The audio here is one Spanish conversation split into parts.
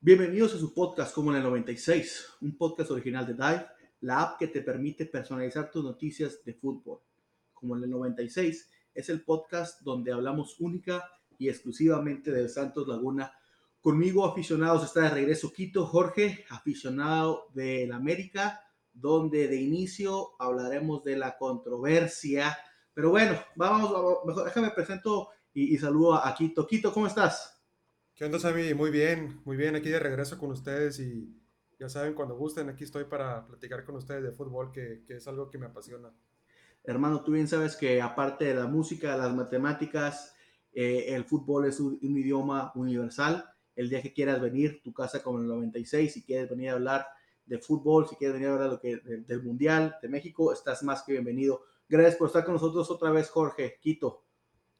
Bienvenidos a su podcast como en el 96, un podcast original de Dive, la app que te permite personalizar tus noticias de fútbol. Como en el 96 es el podcast donde hablamos única y exclusivamente del Santos Laguna. Conmigo, aficionados, está de regreso Quito, Jorge, aficionado del América, donde de inicio hablaremos de la controversia. Pero bueno, vamos, mejor déjame presento y, y saludo a Quito. Quito, ¿cómo estás? ¿Qué onda, Sammy? Muy bien, muy bien, aquí de regreso con ustedes y ya saben, cuando gusten, aquí estoy para platicar con ustedes de fútbol, que, que es algo que me apasiona. Hermano, tú bien sabes que aparte de la música, las matemáticas, eh, el fútbol es un, un, idioma universal. El día que quieras venir, tu casa como el 96, si quieres venir a hablar de fútbol, si quieres venir a hablar de lo que, de, del Mundial de México, estás más que bienvenido. Gracias por estar con nosotros otra vez, Jorge. Quito.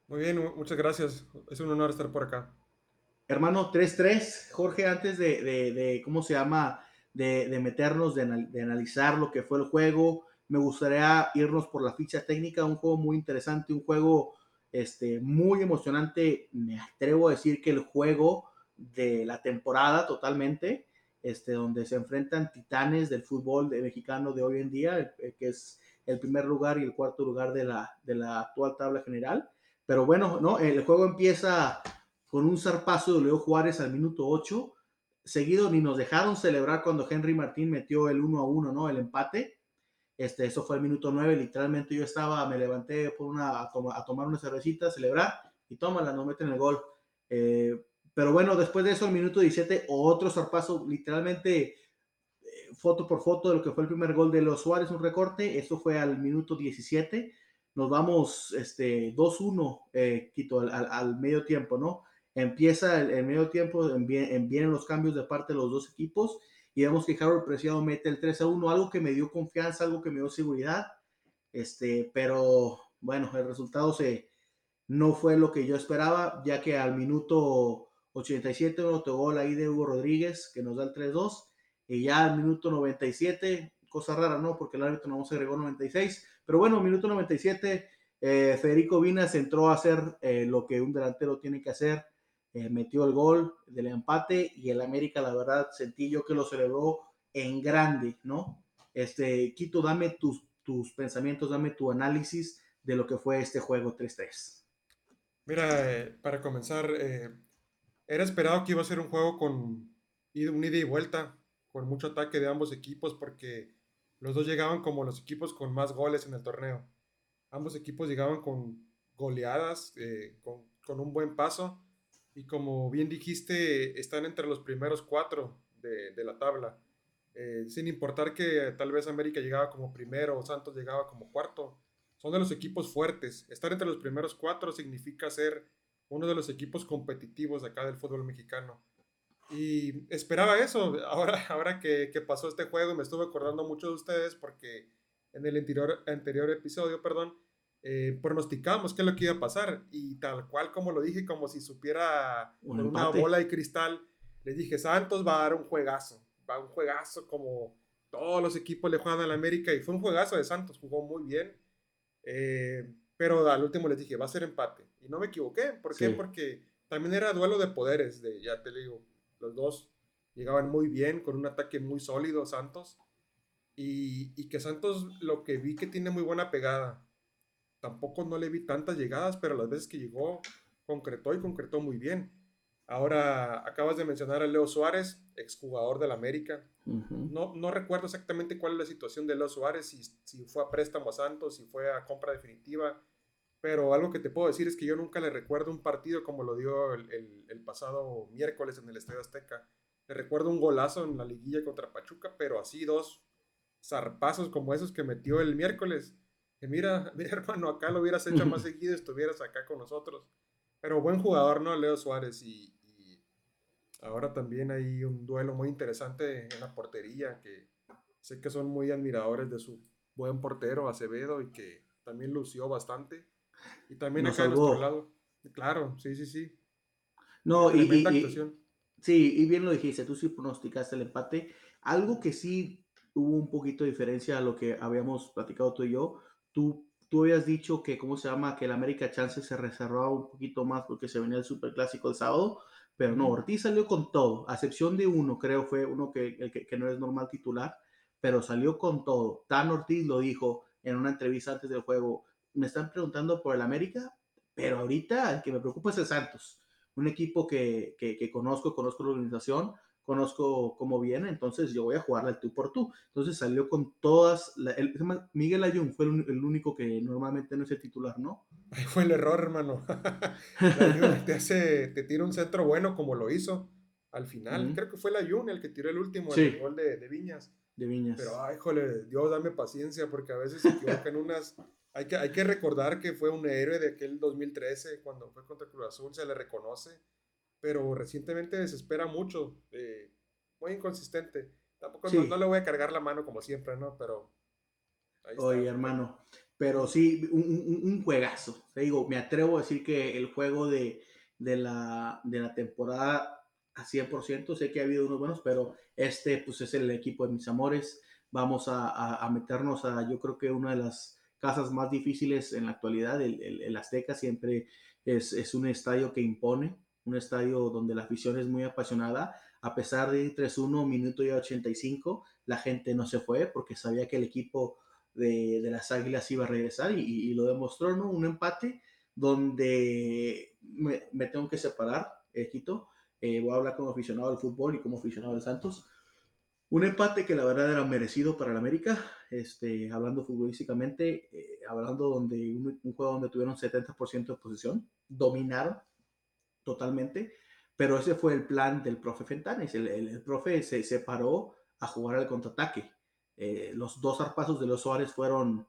Muy bien, muchas gracias. Es un honor estar por acá. Hermano, 3-3. Jorge, antes de, de, de, ¿cómo se llama? De, de meternos, de, de, analizar lo que fue el juego, me gustaría irnos por la ficha técnica, un juego muy interesante, un juego este, muy emocionante. Me atrevo a decir que el juego de la temporada totalmente, este, donde se enfrentan titanes del fútbol de mexicano de hoy en día, que es el primer lugar y el cuarto lugar de la, de la actual tabla general. Pero bueno, ¿no? el juego empieza con un zarpazo de Leo Juárez al minuto 8. Seguido ni nos dejaron celebrar cuando Henry Martín metió el 1 a 1, ¿no? El empate. Este, eso fue el minuto 9. Literalmente yo estaba, me levanté por una, a, toma, a tomar una cervecita, a celebrar y tómala, no meten el gol. Eh, pero bueno, después de eso, el minuto 17, otro zarpazo, literalmente eh, foto por foto de lo que fue el primer gol de los Suárez, un recorte. Eso fue al minuto 17. Nos vamos este, 2-1, eh, Quito, al, al, medio tiempo, ¿no? Empieza el, medio tiempo, vienen los cambios de parte de los dos equipos y vemos que Harold Preciado mete el 3 a 1, algo que me dio confianza, algo que me dio seguridad. Este, pero bueno, el resultado se, no fue lo que yo esperaba, ya que al minuto 87 un autogol ahí de Hugo Rodríguez que nos da el 3-2 y ya al minuto 97, cosa rara, ¿no? Porque el árbitro no se agregó 96, pero bueno, minuto 97, eh, Federico Vinas entró a hacer eh, lo que un delantero tiene que hacer, eh, metió el gol del empate y el América, la verdad, sentí yo que lo celebró en grande, ¿no? Este, Quito, dame tus, tus pensamientos, dame tu análisis de lo que fue este juego 3-3. Mira, para comenzar, era esperado que iba a ser un juego con un ida y vuelta, con mucho ataque de ambos equipos, porque los dos llegaban como los equipos con más goles en el torneo. Ambos equipos llegaban con goleadas, eh, con, con un buen paso y como bien dijiste, están entre los primeros cuatro de, de la tabla. Eh, sin importar que tal vez América llegaba como primero o Santos llegaba como cuarto, son de los equipos fuertes. Estar entre los primeros cuatro significa ser uno de los equipos competitivos acá del fútbol mexicano. Y esperaba eso. Ahora, ahora que, que pasó este juego, me estuve acordando mucho de ustedes porque en el anterior, anterior episodio, perdón, eh, pronosticamos qué es lo que iba a pasar y tal cual como lo dije, como si supiera Un una empate. bola de cristal, les dije, Santos va a dar un juegazo, va a un juegazo como todos los equipos le juegan al América y fue un juegazo de Santos, jugó muy bien, eh, pero al último les dije, va a ser empate y no me equivoqué, ¿por qué? Sí. Porque también era duelo de poderes, de, ya te digo, los dos llegaban muy bien, con un ataque muy sólido Santos y, y que Santos lo que vi que tiene muy buena pegada, tampoco no le vi tantas llegadas, pero las veces que llegó, concretó y concretó muy bien. Ahora acabas de mencionar a Leo Suárez, exjugador del América. Uh -huh. No, no recuerdo exactamente cuál es la situación de Leo Suárez, si, si fue a préstamo a Santos, si fue a compra definitiva, pero algo que te puedo decir es que yo nunca le recuerdo un partido como lo dio el, el, el pasado miércoles en el Estadio Azteca. Le recuerdo un golazo en la liguilla contra Pachuca, pero así dos zarpazos como esos que metió el miércoles que mira, mira, hermano, acá lo hubieras hecho más seguido, estuvieras acá con nosotros. Pero buen jugador, ¿no? Leo Suárez. Y, y, ahora también hay un duelo muy interesante en la portería, que sé que son muy admiradores de su buen portero, Acevedo, y que también lució bastante. Y también Nos acá a salvó. nuestro lado. Claro, sí, sí, sí. No, y, y, actuación. Sí, y bien lo dijiste, tú sí pronosticaste el empate. Algo que sí hubo un poquito de diferencia a lo que habíamos platicado tú y yo. Tú, tú habías dicho que, ¿cómo se llama? Que el América Chance se reservaba un poquito más porque se venía el Super Clásico el sábado, pero no, Ortiz salió con todo, a excepción de uno, creo fue uno que, que, que no es normal titular, pero salió con todo. Tan Ortiz lo dijo en una entrevista antes del juego, me están preguntando por el América, pero ahorita el que me preocupa es el Santos, un equipo que, que, que conozco, conozco la organización, conozco cómo viene, entonces yo voy a jugarle al tú por tú. Entonces salió con todas, el, Miguel Ayun fue el, el, único que normalmente no es el titular, ¿no? Ahí fue el error, hermano. Te, hace, te tira un centro bueno como lo hizo al final. Uh -huh. Creo que fue el Ayun el que tiró el último, sí. el gol de, de, Viñas. De Viñas. Pero, ay, jole, Dios, dame paciencia, porque a veces se equivocan unas... Hay que, hay que recordar que fue un héroe de aquel 2013, cuando fue contra Cruz Azul, se le reconoce pero recientemente desespera mucho, eh, muy inconsistente. Tampoco sí. no, no, le voy a cargar la mano como siempre, ¿no? Pero. Oye, hermano, pero sí, un, un, un, juegazo. Te digo, me atrevo a decir que el juego de, de, la, de la temporada a 100%, sé que ha habido unos buenos, pero este pues es el equipo de mis amores. Vamos a, a, a meternos a, yo creo que una de las casas más difíciles en la actualidad, el, el, el Azteca siempre es, es un estadio que impone, un estadio donde la afición es muy apasionada. A pesar de ir 3-1, minuto y 85, la gente no se fue porque sabía que el equipo de, de las Águilas iba a regresar y, y, lo demostró, ¿no? Un empate donde me, me tengo que separar, eh, Quito. Eh, voy a hablar como aficionado al fútbol y como aficionado del Santos. Un empate que la verdad era merecido para el América, este, hablando futbolísticamente, eh, hablando donde un, un, juego donde tuvieron 70% de posición, dominaron, totalmente, pero ese fue el plan del profe Fentanes. El, el, el profe se, se, paró a jugar al contraataque. Eh, los dos arpasos de los Suárez fueron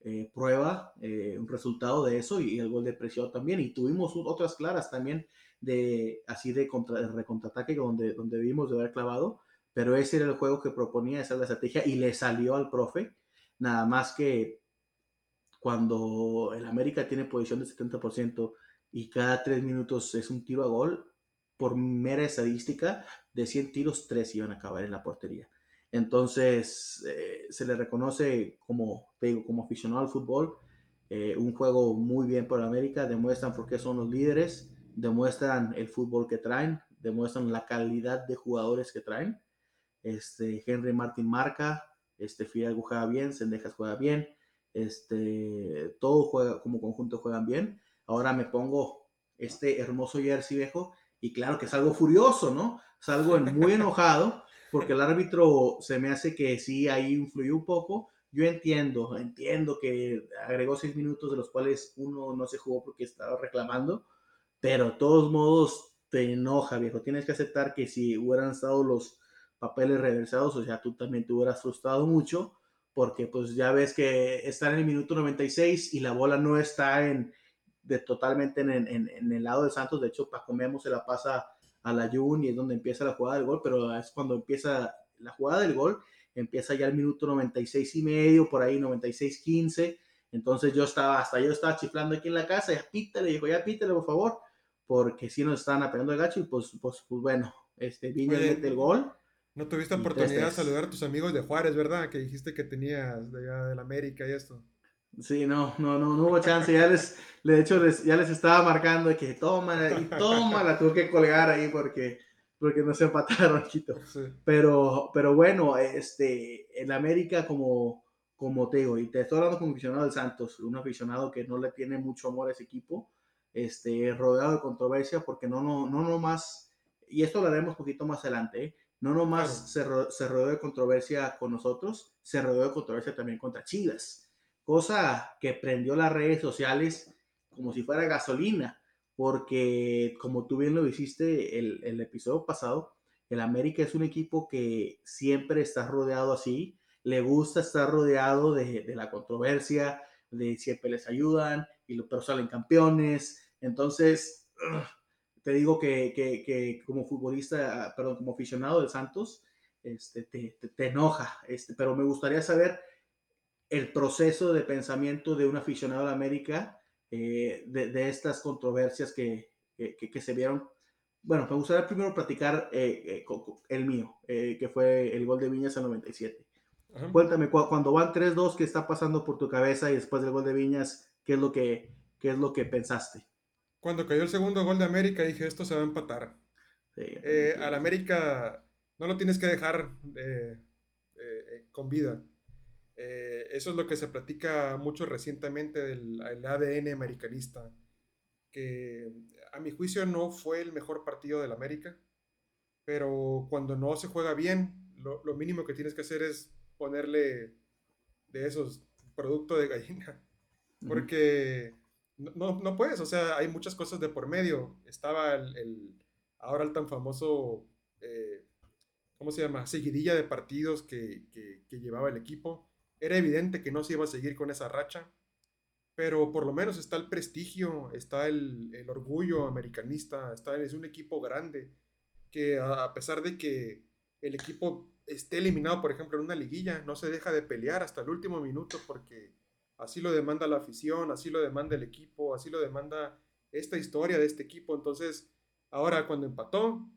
eh, prueba, eh, un resultado de eso y el gol de presión también. Y tuvimos otras claras también de así de, contra, de donde, donde vimos de haber clavado, pero ese era el juego que proponía, esa la estrategia y le salió al profe. Nada más que cuando el América tiene posición de 70%, y cada tres minutos es un tiro a gol, por mera estadística, de 100 tiros, 3 iban a acabar en la portería. Entonces, eh, se le reconoce como, te digo, como aficionado al fútbol, eh, un juego muy bien por América, demuestran por qué son los líderes, demuestran el fútbol que traen, demuestran la calidad de jugadores que traen. Este, Henry Martin marca, este, Fidalgo juega bien, Sendejas juega bien, este, todo juega, como conjunto juegan bien ahora me pongo este hermoso jersey viejo y claro que salgo furioso, ¿no? Salgo muy enojado porque el árbitro se me hace que sí ahí influyó un poco. Yo entiendo, entiendo que agregó seis minutos de los cuales uno no se jugó porque estaba reclamando, pero de todos modos te enoja, viejo. Tienes que aceptar que si hubieran estado los papeles reversados, o sea, tú también te hubieras frustrado mucho porque pues ya ves que está en el minuto 96 y la bola no está en, de totalmente en, en, en, el lado de Santos. De hecho, Paco Memo se la pasa a la Jun y es donde empieza la jugada del gol, pero es cuando empieza la jugada del gol, empieza ya el minuto 96 y medio, por ahí 96, 15. Entonces yo estaba, hasta yo estaba chiflando aquí en la casa, ya pítale, dijo, ya pítale, por favor, porque si nos estaban apegando el gacho y pues, pues, pues bueno, este Viña mete el gol. No tuviste oportunidad de saludar a tus amigos de Juárez, ¿verdad? Que dijiste que tenías de, de la América y esto. Sí, no, no, no, no hubo chance. Ya les, de hecho, les, ya les estaba marcando que toma y toma, la tuve que colgar ahí porque, porque no se empataron, Quito. Sí. Pero, pero bueno, este, en América, como, como te digo, y te estoy hablando como aficionado del Santos, un aficionado que no le tiene mucho amor a ese equipo, este, rodeado de controversia, porque no, no, no nomás, y esto lo haremos un poquito más adelante, ¿eh? no nomás claro. se, se rodeó de controversia con nosotros, se rodeó de controversia también contra Chivas cosa que prendió las redes sociales como si fuera gasolina, porque como tú bien lo hiciste el, el episodio pasado, el América es un equipo que siempre está rodeado así, le gusta estar rodeado de, de la controversia, de siempre les ayudan, y lo, pero salen campeones. Entonces, te digo que, que, que, como futbolista, perdón, como aficionado de Santos, este, te, te, te enoja, este, pero me gustaría saber el proceso de pensamiento de un aficionado de América, eh, de, de, estas controversias que, que, que, se vieron, bueno, me gustaría primero platicar eh, eh, el mío, eh, que fue el gol de Viñas al 97. Cuéntame, cuando van 3-2, ¿qué está pasando por tu cabeza? Y después del gol de Viñas, ¿qué es lo que, qué es lo que pensaste? Cuando cayó el segundo gol de América, dije, esto se va a empatar. al América no lo tienes que dejar con vida. Eso es lo que se platica mucho recientemente del ADN americanista que a mi juicio no fue el mejor partido del América, pero cuando no se juega bien, lo, mínimo que tienes que hacer es ponerle de esos productos de gallina, porque no, no, puedes, o sea, hay muchas cosas de por medio. Estaba el, ahora el tan famoso, eh, ¿cómo se llama? Seguidilla de partidos que, que llevaba el equipo. Era evidente que no se iba a seguir con esa racha pero por lo menos está el prestigio, está el, orgullo americanista, está, es un equipo grande que a pesar de que el equipo esté eliminado, por ejemplo, en una liguilla, no se deja de pelear hasta el último minuto porque así lo demanda la afición, así lo demanda el equipo, así lo demanda esta historia de este equipo. Entonces, ahora cuando empató,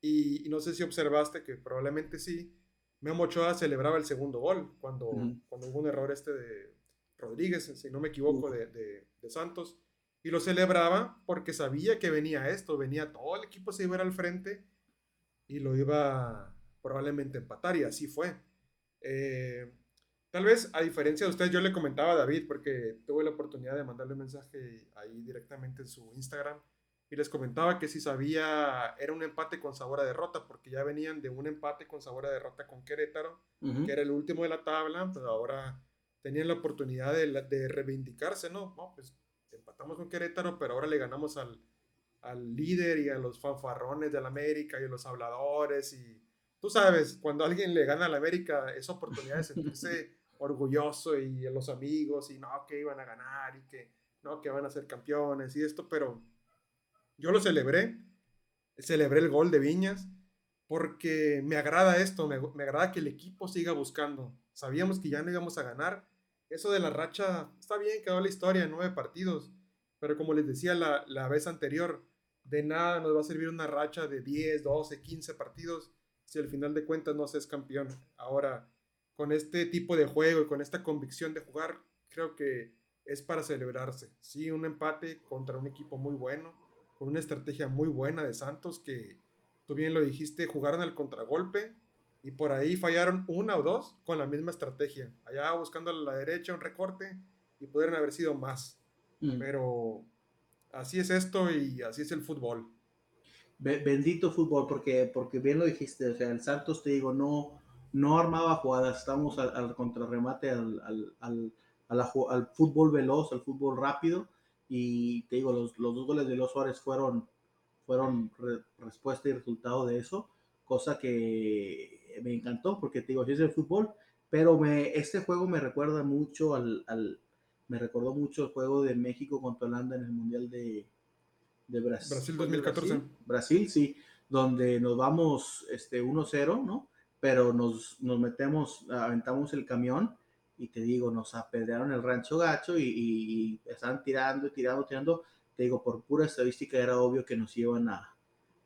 y, no sé si observaste que probablemente sí, Memo Ochoa celebraba el segundo gol cuando, cuando hubo un error este de, Rodríguez, si no me equivoco, de, de, Santos, y lo celebraba porque sabía que venía esto, venía todo el equipo se iba a ir al frente y lo iba probablemente a empatar, y así fue. Eh, tal vez, a diferencia de ustedes, yo le comentaba a David, porque tuve la oportunidad de mandarle un mensaje ahí directamente en su Instagram, y les comentaba que si sabía, era un empate con sabor a derrota, porque ya venían de un empate con sabor a derrota con Querétaro, que era el último de la tabla, pero ahora tenían la oportunidad de, de reivindicarse, ¿no? ¿no? Pues empatamos con Querétaro, pero ahora le ganamos al, al líder y a los fanfarrones del América y a los habladores y tú sabes, cuando alguien le gana al América es oportunidad de sentirse orgulloso y a los amigos y no, que iban a ganar y que no, que van a ser campeones y esto, pero yo lo celebré, celebré el gol de Viñas porque me agrada esto, me, me agrada que el equipo siga buscando, sabíamos que ya no íbamos a ganar. Eso de la racha, está bien, quedó la historia, nueve partidos, pero como les decía la, la vez anterior, de nada nos va a servir una racha de 10, 12, 15 partidos si al final de cuentas no se es campeón. Ahora, con este tipo de juego y con esta convicción de jugar, creo que es para celebrarse. Sí, un empate contra un equipo muy bueno, con una estrategia muy buena de Santos que, tú bien lo dijiste, jugaron al contragolpe, y por ahí fallaron una o dos con la misma estrategia. Allá buscando a la derecha un recorte y pudieron haber sido más. Mm. Pero así es esto y así es el fútbol. Bendito fútbol, porque, porque bien lo dijiste, o sea, el Santos, te digo, no, no armaba jugadas, estamos al, contrarremate, al, al, al, fútbol veloz, al fútbol rápido, y te digo, los, los dos goles de los Suárez fueron, fueron respuesta y resultado de eso, cosa que me encantó porque te digo, es el fútbol, pero me, este juego me recuerda mucho al, al, me recordó mucho el juego de México contra Holanda en el Mundial de, de Brasil. Brasil 2014. Brasil, sí, donde nos vamos este, 1-0, ¿no? Pero nos, nos metemos, aventamos el camión y te digo, nos apedrearon el rancho gacho y, y, estaban tirando, tirando, tirando. Te digo, por pura estadística era obvio que nos iban a,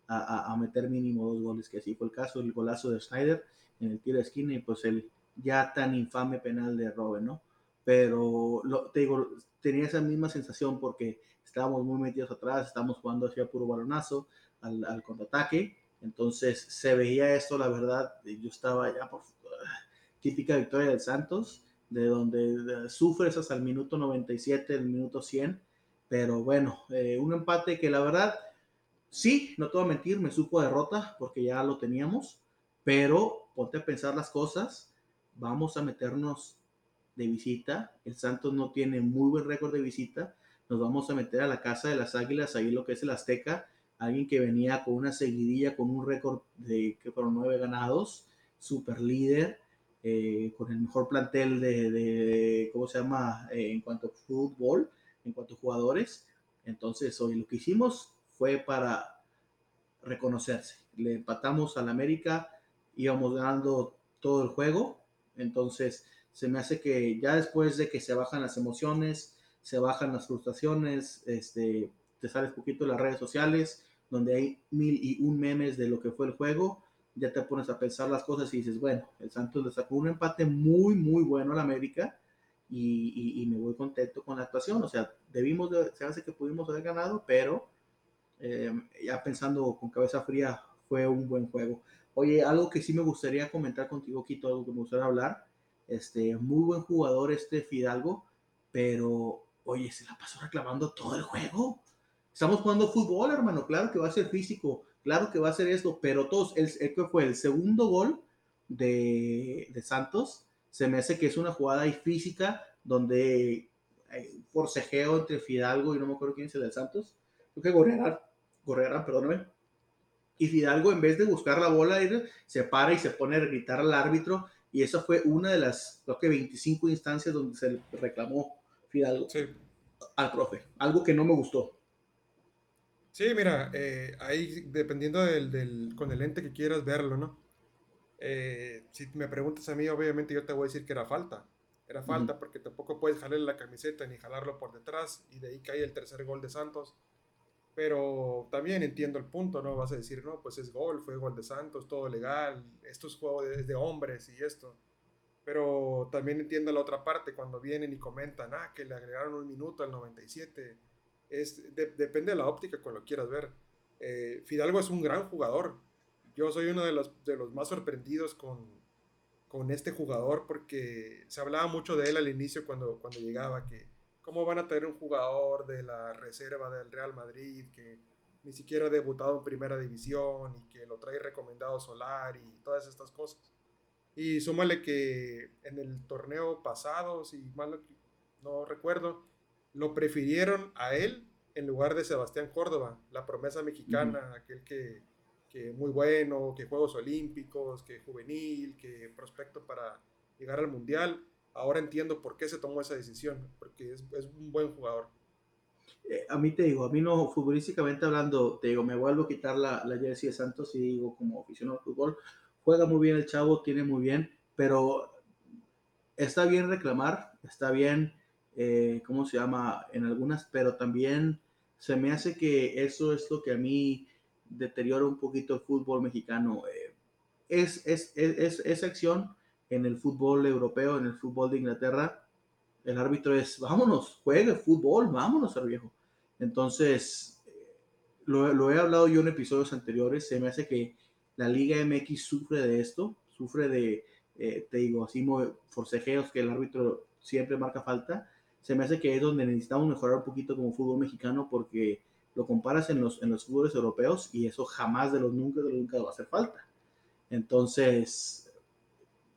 a, meter mínimo dos goles, que así fue el caso, el golazo de Schneider en el tiro de esquina y pues el ya tan infame penal de Robben, ¿no? Pero lo, te digo, tenía esa misma sensación porque estábamos muy metidos atrás, estábamos jugando hacia puro balonazo, al, al contraataque, entonces se veía esto, la verdad, yo estaba ya por típica victoria del Santos, de donde sufres hasta el minuto 97, el minuto 100, pero bueno, eh, un empate que la verdad Sí, no te voy a mentir, me supo derrota porque ya lo teníamos, pero ponte a pensar las cosas, vamos a meternos de visita, el Santos no tiene muy buen récord de visita, nos vamos a meter a la Casa de las Águilas, ahí lo que es el Azteca, alguien que venía con una seguidilla, con un récord de que fueron nueve ganados, super líder, eh, con el mejor plantel de, ¿cómo se llama? Eh, en cuanto a fútbol, en cuanto a jugadores. Entonces, hoy lo que hicimos fue para reconocerse. Le empatamos al América, íbamos ganando todo el juego, entonces se me hace que ya después de que se bajan las emociones, se bajan las frustraciones, este, te sales poquito de las redes sociales, donde hay mil y un memes de lo que fue el juego, ya te pones a pensar las cosas y dices, bueno, el Santos le sacó un empate muy, muy bueno al América y, me voy contento con la actuación. O sea, debimos, se hace que pudimos haber ganado, pero eh, ya pensando con cabeza fría, fue un buen juego. Oye, algo que sí me gustaría comentar contigo, Quito, algo que me gustaría hablar. Este, muy buen jugador este Fidalgo, pero, oye, se la pasó reclamando todo el juego. Estamos jugando fútbol, hermano. Claro que va a ser físico, claro que va a ser esto, pero todos, el, que fue el segundo gol de, de, Santos, se me hace que es una jugada ahí física donde hay forcejeo entre Fidalgo y no me acuerdo quién es el de Santos. Creo que Gorrera, Gorrera, perdóname y Fidalgo en vez de buscar la bola se para y se pone a gritar al árbitro y esa fue una de las, creo que 25 instancias donde se reclamó Fidalgo al profe, algo que no me gustó. Sí, mira, eh, ahí dependiendo del, con el ente que quieras verlo, ¿no? Eh, si me preguntas a mí, obviamente yo te voy a decir que era falta. Era falta porque tampoco puedes jalarle la camiseta ni jalarlo por detrás y de ahí cae el tercer gol de Santos. Pero también entiendo el punto, ¿no? Vas a decir, no, pues es gol, fue gol de Santos, todo legal, esto es juego de, hombres y esto. Pero también entiendo la otra parte, cuando vienen y comentan, ah, que le agregaron un minuto al 97. Es, depende de la óptica con lo quieras ver. Eh, Fidalgo es un gran jugador. Yo soy uno de los, de los más sorprendidos con, con este jugador porque se hablaba mucho de él al inicio cuando, cuando llegaba, que ¿Cómo van a tener un jugador de la reserva del Real Madrid que ni siquiera ha debutado en primera división y que lo trae recomendado Solar y todas estas cosas? Y súmale que en el torneo pasado, si mal no recuerdo, lo prefirieron a él en lugar de Sebastián Córdoba, la promesa mexicana, aquel que, que muy bueno, que Juegos Olímpicos, que juvenil, que prospecto para llegar al Mundial ahora entiendo por qué se tomó esa decisión, porque es, es un buen jugador. Eh, a mí te digo, a mí no, futbolísticamente hablando, te digo, me vuelvo a quitar la, la jersey de Santos y digo, como aficionado al fútbol, juega muy bien el chavo, tiene muy bien, pero está bien reclamar, está bien, eh, ¿cómo se llama? En algunas, pero también se me hace que eso es lo que a mí deteriora un poquito el fútbol mexicano. Eh, es, es, es, es, acción en el fútbol europeo, en el fútbol de Inglaterra, el árbitro es, vámonos, juegue fútbol, vámonos al viejo. Entonces, lo, he hablado yo en episodios anteriores, se me hace que la Liga MX sufre de esto, sufre de, eh, te digo, así forcejeos que el árbitro siempre marca falta. Se me hace que es donde necesitamos mejorar un poquito como fútbol mexicano porque lo comparas en los, en los fútboles europeos y eso jamás de los nunca de los nunca va a hacer falta. Entonces,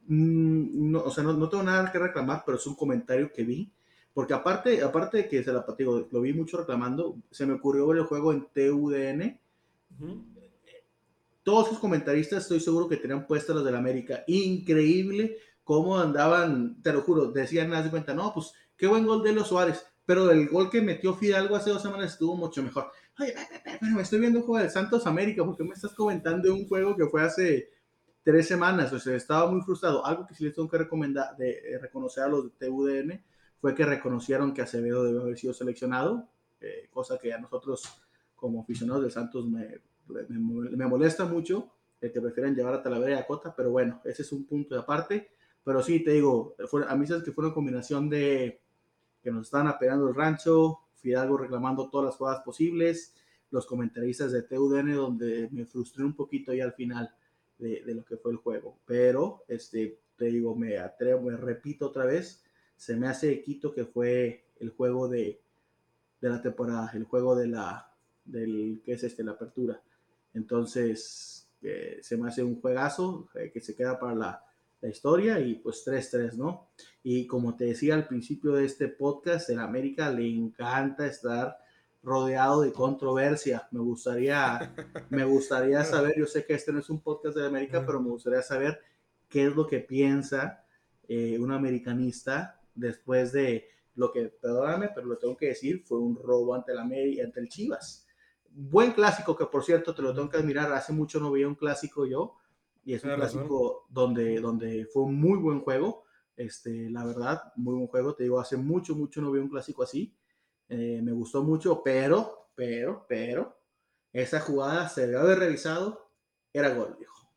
Mm, no, o sea, no, tengo nada que reclamar, pero es un comentario que vi. Porque aparte, aparte de que se la digo, lo vi mucho reclamando, se me ocurrió ver el juego en TUDN. Todos sus comentaristas estoy seguro que tenían puestas las del América. Increíble cómo andaban, te lo juro, decían, nada de cuenta, no, pues qué buen gol de los Suárez, pero el gol que metió Fidalgo hace dos semanas estuvo mucho mejor. Oye, me estoy viendo un juego del Santos América, porque me estás comentando un juego que fue hace tres semanas, o sea, estaba muy frustrado. Algo que sí les tengo que recomendar, de, eh, reconocer a los de TUDN, fue que reconocieron que Acevedo debe haber sido seleccionado, eh, cosa que a nosotros como aficionados de Santos me, molesta mucho, el que prefieren llevar a Talavera y a Cota, pero bueno, ese es un punto de aparte. Pero sí, te digo, a mí sabes que fue una combinación de que nos estaban apegando el rancho, Fidalgo reclamando todas las jugadas posibles, los comentaristas de TUDN, donde me frustré un poquito y al final de, lo que fue el juego. Pero, este, te digo, me atrevo, me repito otra vez, se me hace Quito que fue el juego de, de la temporada, el juego de la, del, ¿qué es este? La apertura. Entonces, eh, se me hace un juegazo eh, que se queda para la, la historia y pues 3-3, ¿no? Y como te decía al principio de este podcast, en América le encanta estar rodeado de controversia. Me gustaría, me gustaría saber, yo sé que este no es un podcast de América, pero me gustaría saber qué es lo que piensa eh, un americanista después de lo que, perdóname, pero lo tengo que decir, fue un robo ante el, América, ante el Chivas. Buen clásico que por cierto te lo tengo que admirar, hace mucho no veía un clásico yo y es un clásico donde, donde fue un muy buen juego, este, la verdad, muy buen juego, te digo, hace mucho, mucho no vi un clásico así eh, me gustó mucho, pero, pero, pero, esa jugada se debe haber revisado, era gol, viejo.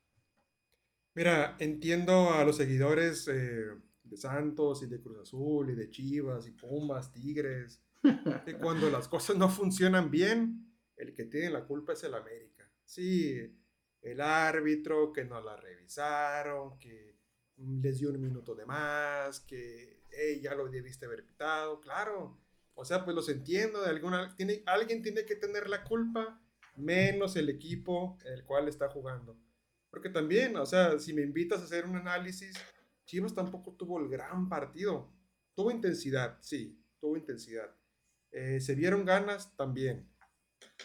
Mira, entiendo a los seguidores eh, de Santos y de Cruz Azul y de Chivas y Pumas, Tigres, que cuando las cosas no funcionan bien, el que tiene la culpa es el América. Sí, el árbitro, que no la revisaron, que les dio un minuto de más, que ya lo debiste haber pitado, claro. O sea, pues los entiendo, de alguna, tiene, alguien tiene que tener la culpa, menos el equipo el cual está jugando. Porque también, o sea, si me invitas a hacer un análisis, Chivas tampoco tuvo el gran partido. Tuvo intensidad, sí, tuvo intensidad. Eh, se vieron ganas también.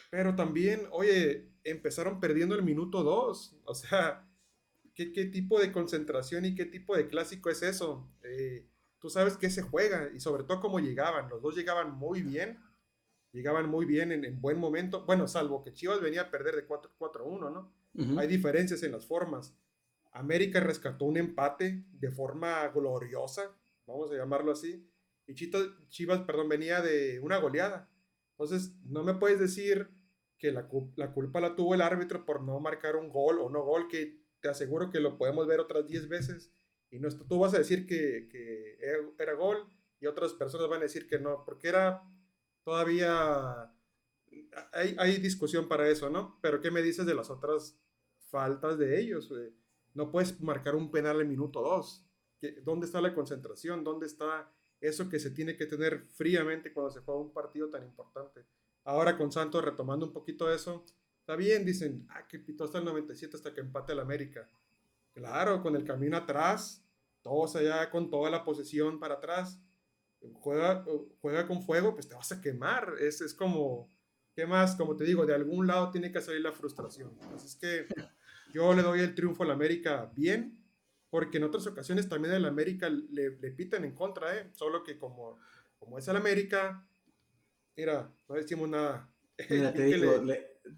Pero también, oye, empezaron perdiendo el minuto 2. O sea, ¿qué, ¿qué, tipo de concentración y qué tipo de clásico es eso? Eh, tú sabes que se juega y sobre todo cómo llegaban. Los dos llegaban muy bien, llegaban muy bien en, buen momento. Bueno, salvo que Chivas venía a perder de 4-1, ¿no? Hay diferencias en las formas. América rescató un empate de forma gloriosa, vamos a llamarlo así. Y Chivas, perdón, venía de una goleada. Entonces, no me puedes decir que la, culpa la tuvo el árbitro por no marcar un gol o no gol, que te aseguro que lo podemos ver otras 10 veces. Y no, tú vas a decir que, era, gol y otras personas van a decir que no, porque era todavía... Hay, hay discusión para eso, ¿no? Pero ¿qué me dices de las otras faltas de ellos? No puedes marcar un penal en minuto 2. ¿Dónde está la concentración? ¿Dónde está eso que se tiene que tener fríamente cuando se juega un partido tan importante. Ahora con Santos retomando un poquito eso, está bien, dicen, ah, que pitó hasta el 97 hasta que empate el América. Claro, con el camino atrás, todos allá con toda la posesión para atrás, juega, juega con fuego, pues te vas a quemar. Es, es como, ¿qué más? Como te digo, de algún lado tiene que salir la frustración. Así es que yo le doy el triunfo al América bien, porque en otras ocasiones también el América le, le pitan en contra, ¿eh? Solo que como, como es el América, mira, no decimos nada. Mira, te, digo,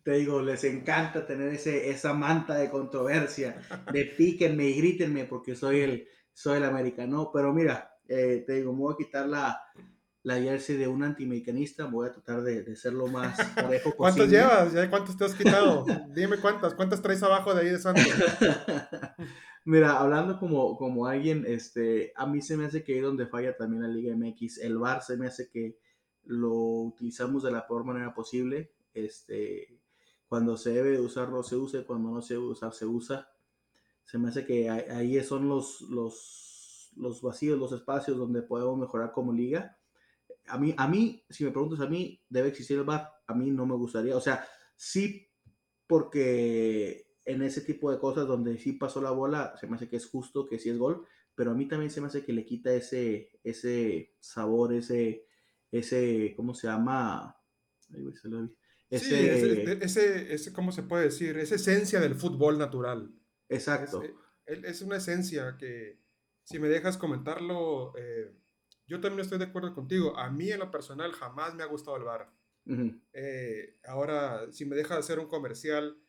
te digo, les encanta tener ese, esa manta de controversia, de píquenme y grítenme porque soy el, soy el americano. Pero mira, eh, te digo, me voy a quitar la, la jersey de un antimericanista, voy a tratar de, de ser lo más parejo posible. ¿Cuántas llevas? ¿Cuántas te has quitado? Dime cuántas, ¿cuántas traes abajo de ahí de Santos? Mira, hablando como, como alguien, este, a mí se me hace que ahí donde falla también la Liga MX, el VAR se me hace que lo utilizamos de la peor manera posible. Este, cuando se debe usar no se usa, cuando no se debe usar se usa. Se me hace que ahí son los, los, los vacíos, los espacios donde podemos mejorar como liga. A mí, a mí, si me preguntas a mí, debe existir el VAR. A mí no me gustaría. O sea, sí, porque en ese tipo de cosas donde sí pasó la bola, se me hace que es justo, que sí es gol, pero a mí también se me hace que le quita ese, ese sabor, ese, ese, ¿cómo se llama? Ese, ese, ese, ¿cómo se puede decir? Esa esencia del fútbol natural. Exacto. Es, es una esencia que, si me dejas comentarlo, eh, yo también estoy de acuerdo contigo. A mí en lo personal jamás me ha gustado el bar. Eh, ahora, si me dejas hacer un comercial,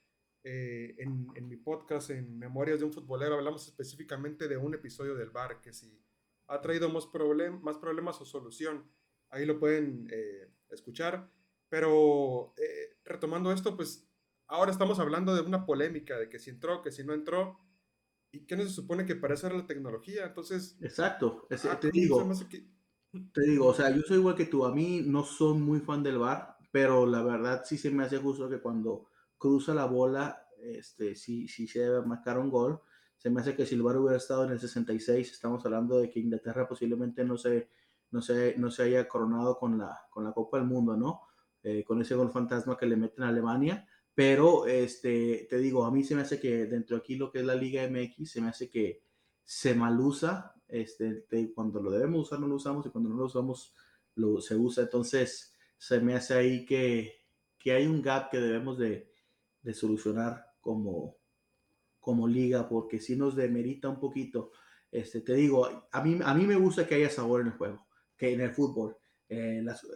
eh, en, mi podcast, en Memorias de un Futbolero, hablamos específicamente de un episodio del bar que si ha traído más, problem más problemas o solución, ahí lo pueden eh, escuchar. Pero eh, retomando esto, pues ahora estamos hablando de una polémica, de que si entró, que si no entró, y qué no se supone que para eso era la tecnología. Entonces, exacto, te digo. Te digo, o sea, yo soy igual que tú, a mí no soy muy fan del bar, pero la verdad sí se me hace justo que cuando cruza la bola, este, si, si se debe marcar un gol. Se me hace que si el VAR hubiera estado en el 66, estamos hablando de que Inglaterra posiblemente no se, no se, no se haya coronado con la, con la Copa del Mundo, ¿no? Eh, con ese gol fantasma que le meten a Alemania. Pero, este, te digo, a mí se me hace que dentro de aquí lo que es la Liga MX, se me hace que se malusa. Este, cuando lo debemos usar no lo usamos y cuando no lo usamos lo, se usa. Entonces, se me hace ahí que, que hay un gap que debemos de, de solucionar como, como liga, porque si nos demerita un poquito. Este, te digo, a mí, a mí me gusta que haya sabor en el juego, que en el fútbol. Eh, las,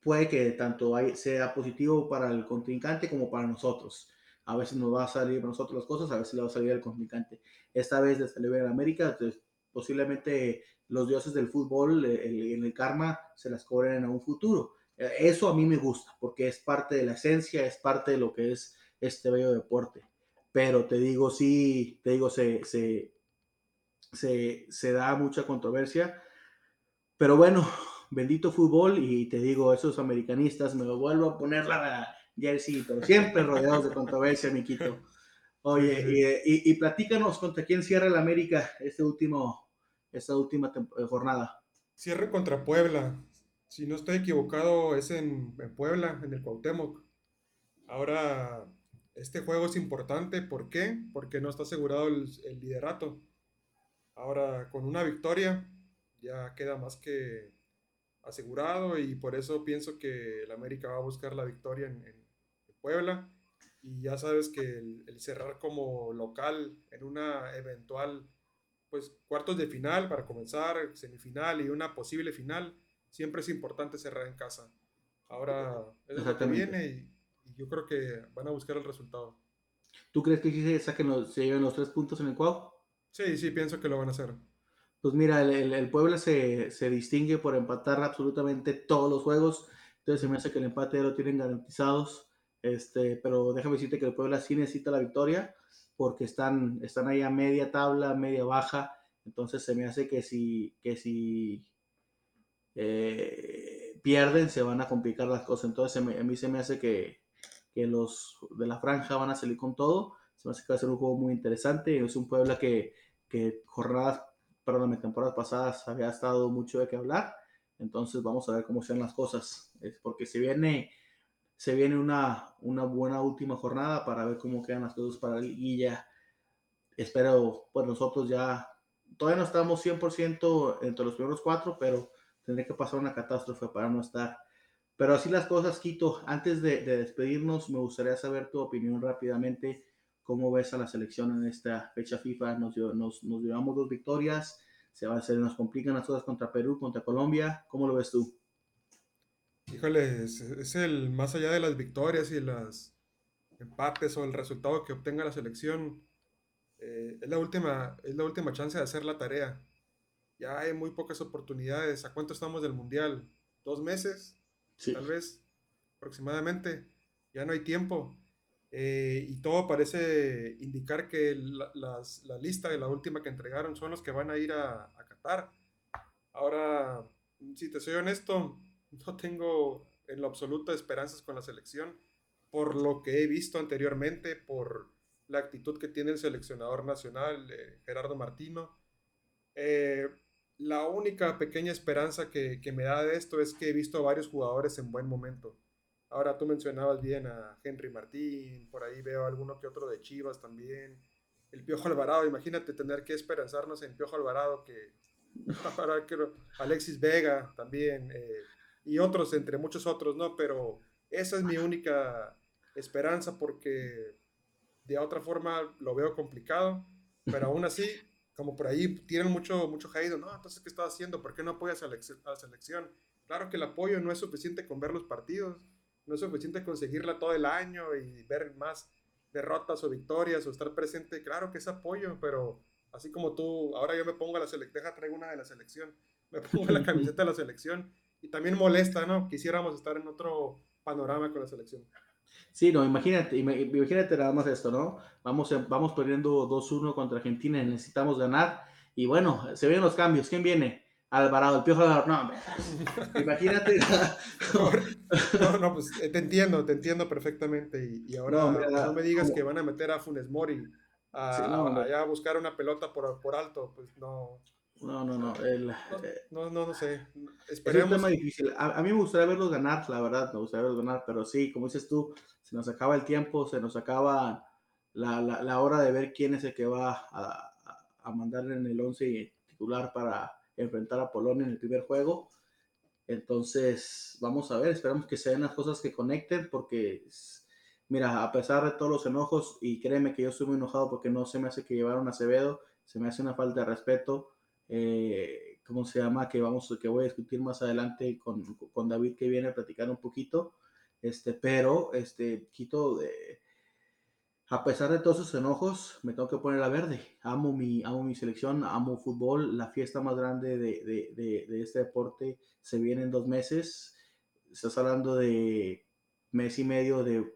puede que tanto sea positivo para el contrincante como para nosotros. A veces nos va a salir a nosotros las cosas, a veces le va a salir al contrincante. Esta vez desde el América, pues, posiblemente los dioses del fútbol en el karma se las cobren en un futuro Eh, eso a mí me gusta, porque es parte de la esencia, es parte de lo que es este bello deporte. Pero te digo, sí, te digo, se, se, se, da mucha controversia. Pero bueno, bendito fútbol y te digo, esos americanistas, me lo vuelvo a poner la jersey, pero siempre rodeados de controversia, Miquito. Oye, y, y, platícanos contra quién cierra el América este último, esta última jornada. Cierre contra Puebla. Si no estoy equivocado, es en, Puebla, en el Cuauhtémoc. Ahora, este juego es importante. ¿Por qué? Porque no está asegurado el, liderato. Ahora, con una victoria, ya queda más que asegurado y por eso pienso que el América va a buscar la victoria en, Puebla. Y ya sabes que el, el, cerrar como local en una eventual, pues cuartos de final para comenzar, semifinal y una posible final, siempre es importante cerrar en casa. Ahora es lo que viene y, yo creo que van a buscar el resultado. ¿Tú crees que se saquen los, se lleven los tres puntos en el cuadro? Sí, sí, pienso que lo van a hacer. Pues mira, el, el, Puebla se, se, distingue por empatar absolutamente todos los juegos. Entonces se me hace que el empate lo tienen garantizados. Este, pero déjame decirte que el Puebla sí necesita la victoria porque están, están ahí a media tabla, media baja. Entonces se me hace que si, que si eh, pierden, se van a complicar las cosas. Entonces a mí se me hace que, los de la franja van a salir con todo. Se me hace que va a ser un juego muy interesante. Es un Puebla que, que jornadas, perdón, temporadas pasadas había estado mucho de qué hablar. Entonces vamos a ver cómo sean las cosas. Porque se viene, se viene una, una buena última jornada para ver cómo quedan las cosas para la liguilla. Espero, pues nosotros ya, todavía no estamos 100% entre los primeros cuatro, pero tendría que pasar una catástrofe para no estar. Pero así las cosas, Quito. Antes de, despedirnos, me gustaría saber tu opinión rápidamente. ¿Cómo ves a la selección en esta fecha FIFA? Nos, nos, nos llevamos dos victorias. Se, va, se nos complican las cosas contra Perú, contra Colombia. ¿Cómo lo ves tú? Híjole, es, el más allá de las victorias y los empates o el resultado que obtenga la selección. Eh, es, la última, es la última chance de hacer la tarea ya hay muy pocas oportunidades. ¿A cuánto estamos del Mundial? ¿Dos meses? Tal vez, aproximadamente. Ya no hay tiempo. Eh, y todo parece indicar que la, la, lista de la última que entregaron son los que van a ir a, a Qatar. Ahora, si te soy honesto, no tengo en lo absoluto esperanzas con la selección por lo que he visto anteriormente, por la actitud que tiene el seleccionador nacional, eh, Gerardo Martino. Eh, la única pequeña esperanza que, me da de esto es que he visto a varios jugadores en buen momento. Ahora tú mencionabas bien a Henry Martín, por ahí veo alguno que otro de Chivas también. El Piojo Alvarado, imagínate tener que esperanzarnos en Piojo Alvarado, que ahora Alexis Vega también, eh, y otros, entre muchos otros, ¿no? Pero esa es mi única esperanza porque de otra forma lo veo complicado, pero aún así como por ahí tienen mucho, mucho hate, no, entonces, ¿qué estás haciendo? ¿Por qué no apoyas a la, selección? Claro que el apoyo no es suficiente con ver los partidos, no es suficiente conseguirla todo el año y ver más derrotas o victorias o estar presente, claro que es apoyo, pero así como tú, ahora yo me pongo a la selección, deja traigo una de la selección, me pongo la camiseta de la selección y también molesta, ¿no? Quisiéramos estar en otro panorama con la selección. Sí, no, imagínate, imagínate nada más esto, ¿no? Vamos, vamos perdiendo 2-1 contra Argentina, necesitamos ganar. Y bueno, se ven los cambios. ¿Quién viene? Alvarado, el Piojo Alvarado. No, imagínate. no, no, pues eh, te entiendo, te entiendo perfectamente. Y, ahora no, me digas que van a meter a Funes Mori a, a, a buscar una pelota por, por alto. Pues no. No, no, no. Eh, no, no, no, sé. Esperemos. Es un tema difícil. A, mí me gustaría verlos ganar, la verdad, me gustaría verlos ganar, pero sí, como dices tú, se nos acaba el tiempo, se nos acaba la, la, la hora de ver quién es el que va a, a, mandar en el 11 titular para enfrentar a Polonia en el primer juego. Entonces, vamos a ver, esperamos que sean las cosas que conecten, porque, mira, a pesar de todos los enojos, y créeme que yo estoy muy enojado porque no se me hace que llevaron a Acevedo, se me hace una falta de respeto eh, ¿cómo se llama? Que vamos, que voy a discutir más adelante con, con, David que viene a platicar un poquito, este, pero, este, Quito, de, a pesar de todos esos enojos, me tengo que poner a verde. Amo mi, amo mi selección, amo fútbol. La fiesta más grande de, de, este deporte se viene en dos meses. estás hablando de mes y medio de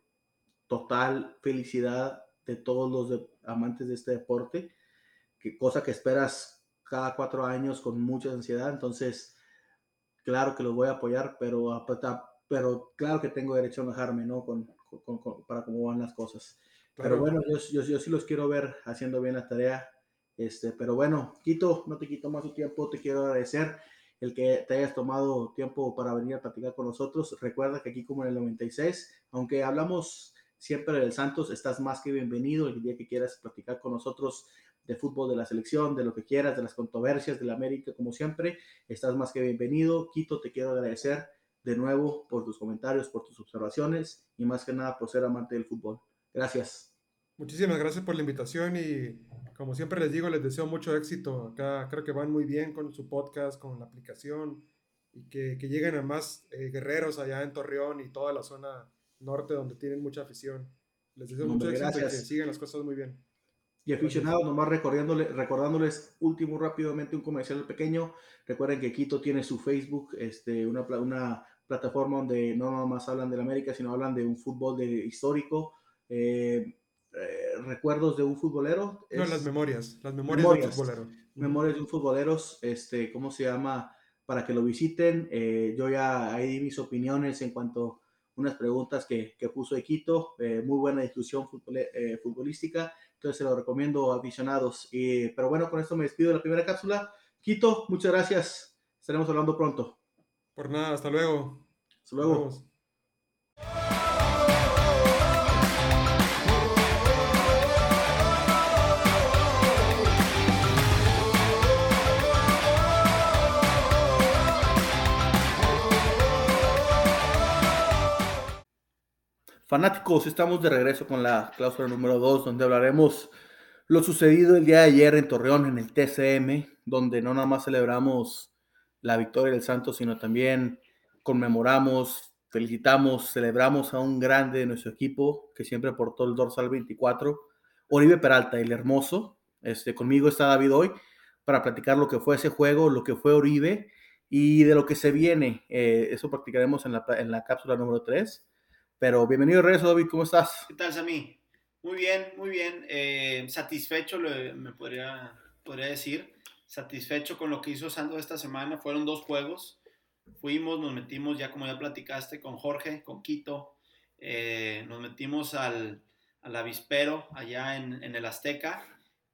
total felicidad de todos los amantes de este deporte, que cosa que esperas cada cuatro años con mucha ansiedad. Entonces, claro que los voy a apoyar, pero, pero claro que tengo derecho a enojarme, ¿no? Con, para cómo van las cosas. Pero bueno, yo, yo, yo, sí los quiero ver haciendo bien la tarea. Este, pero bueno, Quito, no te quito más tu tiempo, te quiero agradecer el que te hayas tomado tiempo para venir a platicar con nosotros. Recuerda que aquí como en el 96, aunque hablamos siempre del Santos, estás más que bienvenido el día que quieras platicar con nosotros de fútbol, de la selección, de lo que quieras, de las controversias de la América, como siempre, estás más que bienvenido. Quito, te quiero agradecer de nuevo por tus comentarios, por tus observaciones y más que nada por ser amante del fútbol. Gracias. Muchísimas gracias por la invitación y como siempre les digo, les deseo mucho éxito. Acá creo que van muy bien con su podcast, con la aplicación y que, que lleguen a más eh, guerreros allá en Torreón y toda la zona norte donde tienen mucha afición. Les deseo mucho éxito y que sigan las cosas muy bien. Y aficionados, nomás recordándoles, recordándoles último rápidamente un comercial pequeño. Recuerden que Quito tiene su Facebook, este, una, una plataforma donde no nomás hablan de la América, sino hablan de un fútbol de, histórico. Eh, eh, recuerdos de un futbolero. no, las memorias, las memorias, de un futbolero. Memorias de un futbolero, este, ¿cómo se llama? Para que lo visiten. Eh, yo ya ahí di mis opiniones en cuanto a unas preguntas que, que puso Equito. Eh, muy buena discusión futbolística. Entonces se lo recomiendo aficionados. Y, pero bueno, con esto me despido de la primera cápsula. Quito, muchas gracias. Estaremos hablando pronto. Por nada, hasta luego. Hasta luego. Fanáticos, estamos de regreso con la cláusula número 2, donde hablaremos lo sucedido el día de ayer en Torreón, en el TCM, donde no nada más celebramos la victoria del Santos, sino también conmemoramos, felicitamos, celebramos a un grande de nuestro equipo que siempre portó el dorsal 24, Oribe Peralta, el hermoso. Este, conmigo está David hoy para platicar lo que fue ese juego, lo que fue Oribe y de lo que se viene. Eh, eso practicaremos en la, en la cápsula número 3. Pero bienvenido de regreso, David, ¿cómo estás? ¿Qué tal, Sammy? Muy bien, muy bien. Eh, satisfecho, me podría, podría decir. Satisfecho con lo que hizo Santos esta semana. Fueron dos juegos. Fuimos, nos metimos, ya como ya platicaste, con Jorge, con Quito. Eh, nos metimos al, al avispero allá en, en el Azteca.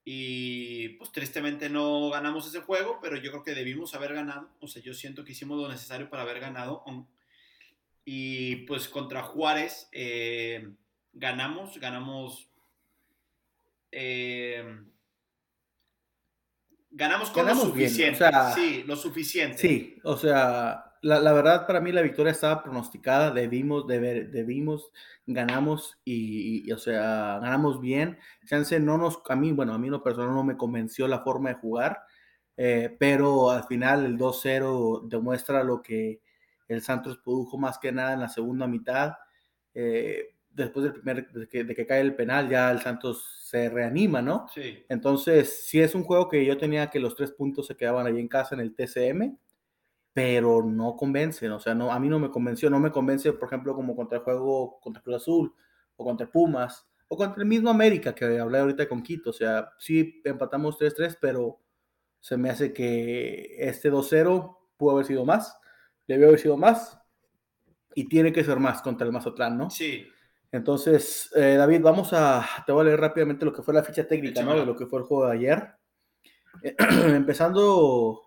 Y pues tristemente no ganamos ese juego, pero yo creo que debimos haber ganado. O sea, yo siento que hicimos lo necesario para haber ganado, y pues contra Juárez eh, ganamos, ganamos. Eh, ganamos con lo suficiente. sí, lo suficiente. Sí, o sea, la, verdad para mí la victoria estaba pronosticada, debimos, debimos, ganamos y, o sea, ganamos bien. Chance no nos, a mí, bueno, a mí lo personal no me convenció la forma de jugar, eh, pero al final el 2-0 demuestra lo que el Santos produjo más que nada en la segunda mitad. Eh, después del primer, de que, cae el penal, ya el Santos se reanima, ¿no? Sí. Entonces, sí es un juego que yo tenía que los tres puntos se quedaban ahí en casa en el TCM, pero no convencen, o sea, no, a mí no me convenció, no me convence, por ejemplo, como contra el juego contra Cruz Azul, o contra Pumas, o contra el mismo América, que hablé ahorita con Quito, o sea, sí empatamos 3-3, pero se me hace que este 2-0 pudo haber sido más debe haber sido más y tiene que ser más contra el Mazatlán, ¿no? Sí. Entonces, eh, David, vamos a, te voy a leer rápidamente lo que fue la ficha técnica, ¿no? De lo que fue el juego de ayer. empezando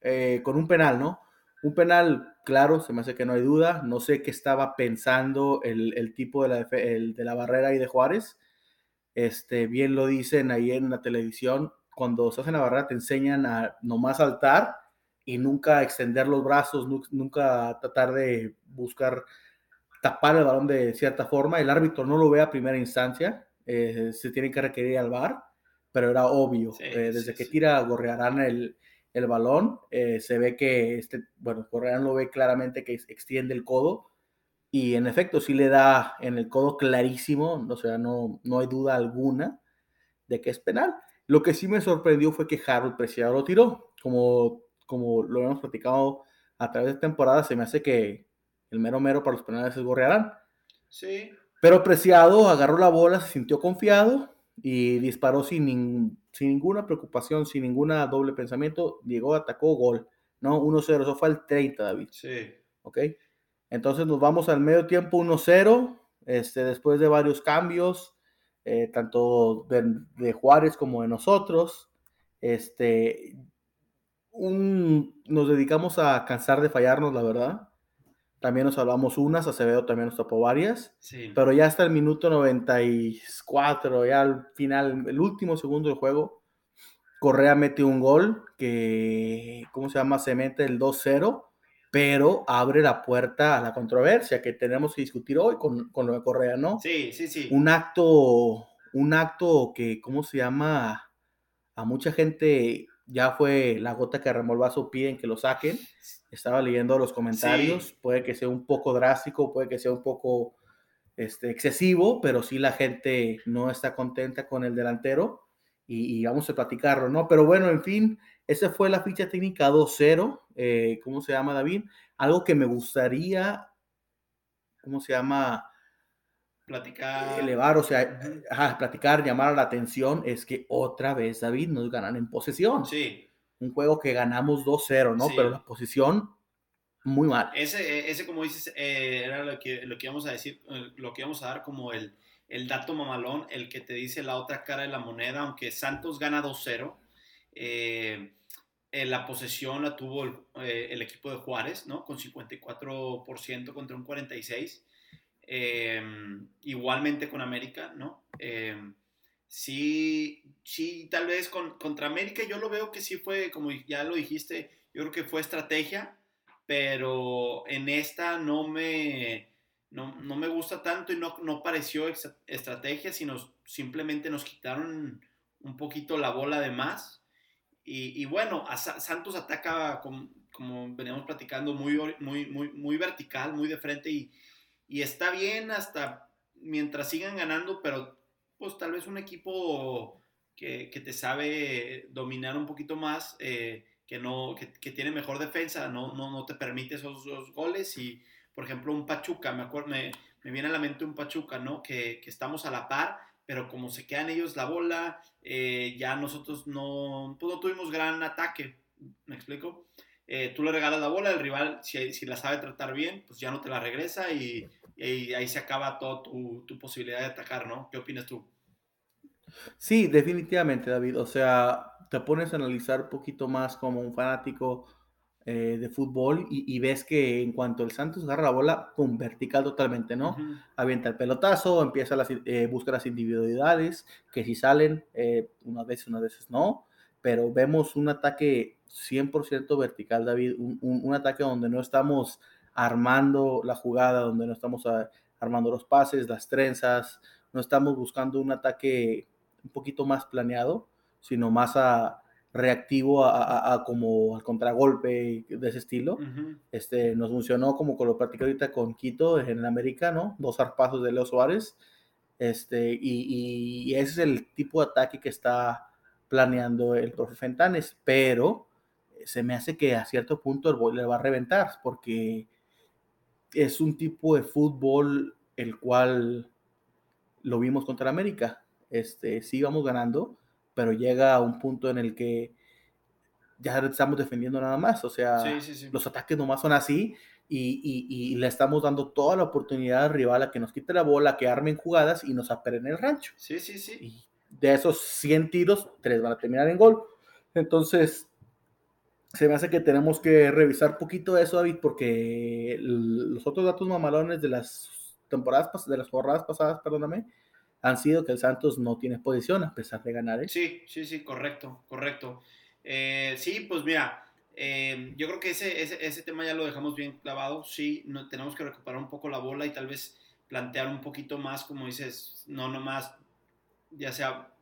eh, con un penal, ¿no? Un penal, claro, se me hace que no hay duda. No sé qué estaba pensando el, tipo de la, de la barrera y de Juárez. Este, bien lo dicen ahí en la televisión. Cuando se hacen la barrera te enseñan a nomás saltar y nunca extender los brazos, nunca tratar de buscar tapar el balón de cierta forma. El árbitro no lo ve a primera instancia, eh, se tiene que requerir al VAR, pero era obvio. Eh, desde que tira Gorrearán el, el balón, eh, se ve que, este, bueno, Gorrearán lo ve claramente que extiende el codo y en efecto sí le da en el codo clarísimo, o sea, no, no hay duda alguna de que es penal. Lo que sí me sorprendió fue que Harold Preciado lo tiró, como como lo hemos platicado a través de temporada, se me hace que el mero mero para los penales es Gorrearán. Sí. Pero Preciado agarró la bola, se sintió confiado y disparó sin, sin ninguna preocupación, sin ninguna doble pensamiento. Llegó, atacó, gol. ¿no? 1-0, eso fue el 30, David. Sí. ¿Ok? Entonces nos vamos al medio tiempo 1-0, este, después de varios cambios, eh, tanto de, de, Juárez como de nosotros. Este, un, nos dedicamos a cansar de fallarnos, la verdad. También nos salvamos unas, Acevedo también nos tapó varias. Sí. Pero ya hasta el minuto 94, ya al final, el último segundo del juego, Correa mete un gol que, ¿cómo se llama? Se mete el 2-0, pero abre la puerta a la controversia que tenemos que discutir hoy con, con lo de Correa, ¿no? Sí, sí, sí. Un acto, un acto que, ¿cómo se llama? A mucha gente ya fue la gota que remolvó el vaso, piden que lo saquen. Estaba leyendo los comentarios, Sí. puede que sea un poco drástico, puede que sea un poco este, excesivo, pero sí la gente no está contenta con el delantero y, y vamos a platicarlo, ¿no? Pero bueno, en fin, esa fue la ficha técnica 2-0, eh, ¿cómo se llama, David? Algo que me gustaría, ¿cómo se llama? Platicar. elevar, o sea, ajá, platicar, llamar la atención, es que otra vez, David, nos ganan en posesión. Sí. Un juego que ganamos 2-0, ¿no? Sí. Pero la posición, muy mal. Ese, ese como dices, eh, era lo que, lo que íbamos a decir, eh, lo que íbamos a dar como el, el dato mamalón, el que te dice la otra cara de la moneda, aunque Santos gana 2-0, eh, eh, la posesión la tuvo el, el equipo de Juárez, ¿no? Con 54% contra un 46%. Eh, igualmente con América, ¿no? Eh, sí, sí, tal vez con, contra América yo lo veo que sí fue, como ya lo dijiste, yo creo que fue estrategia, pero en esta no me, no, no me gusta tanto y no, no pareció estrategia, sino simplemente nos quitaron un poquito la bola de más. Y, y bueno, a Sa- Santos ataca, como, como veníamos platicando, muy, muy, muy, muy vertical, muy de frente y, y está bien hasta mientras sigan ganando, pero pues tal vez un equipo que, que te sabe dominar un poquito más, eh, que, no, que, que tiene mejor defensa, no, no, no te permite esos, goles y por ejemplo un Pachuca, me, acuerdo, me, me viene a la mente un Pachuca, ¿no? Que, que estamos a la par, pero como se quedan ellos la bola, eh, ya nosotros no, pues no tuvimos gran ataque, ¿me explico? Eh, tú le regalas la bola, el rival, si, si la sabe tratar bien, pues ya no te la regresa y, y ahí se acaba toda tu, tu posibilidad de atacar, ¿no? ¿Qué opinas tú? Sí, definitivamente, David. O sea, te pones a analizar un poquito más como un fanático eh, de fútbol y, y ves que en cuanto el Santos agarra la bola, pum, vertical totalmente, ¿no? Avienta el pelotazo, empieza a eh, buscar las individualidades, que si salen, eh, unas veces, unas veces no, pero vemos un ataque 100% vertical, David, un, un, un, ataque donde no estamos armando la jugada, donde no estamos a, armando los pases, las trenzas, no estamos buscando un ataque un poquito más planeado, sino más a, reactivo a, a, a, como al contragolpe de ese estilo. Uh -huh. este, nos funcionó como con lo practicé ahorita con Quito en el América, ¿no? Dos zarpazos de Leo Suárez. Este, y, ese es el tipo de ataque que está planeando el profe Fentanes, pero se me hace que a cierto punto el boiler va a reventar, porque es un tipo de fútbol el cual lo vimos contra América. Este, sí vamos ganando, pero llega a un punto en el que ya estamos defendiendo nada más. O sea, sí, sí, sí. los ataques nomás son así y, y, y, le estamos dando toda la oportunidad al rival a que nos quite la bola, que armen jugadas y nos aperen el rancho. Sí, sí, sí. Y de esos 100 tiros, 3 van a terminar en gol. Entonces, se me hace que tenemos que revisar poquito eso, David, porque los otros datos mamalones de las temporadas, de las jornadas pasadas, perdóname, han sido que el Santos no tiene posición a pesar de ganar. ¿eh? Sí, sí, sí, correcto, correcto. Eh, sí, pues mira, eh, yo creo que ese, ese, ese, tema ya lo dejamos bien clavado. Sí, no, tenemos que recuperar un poco la bola y tal vez plantear un poquito más, como dices, no nomás, ya sea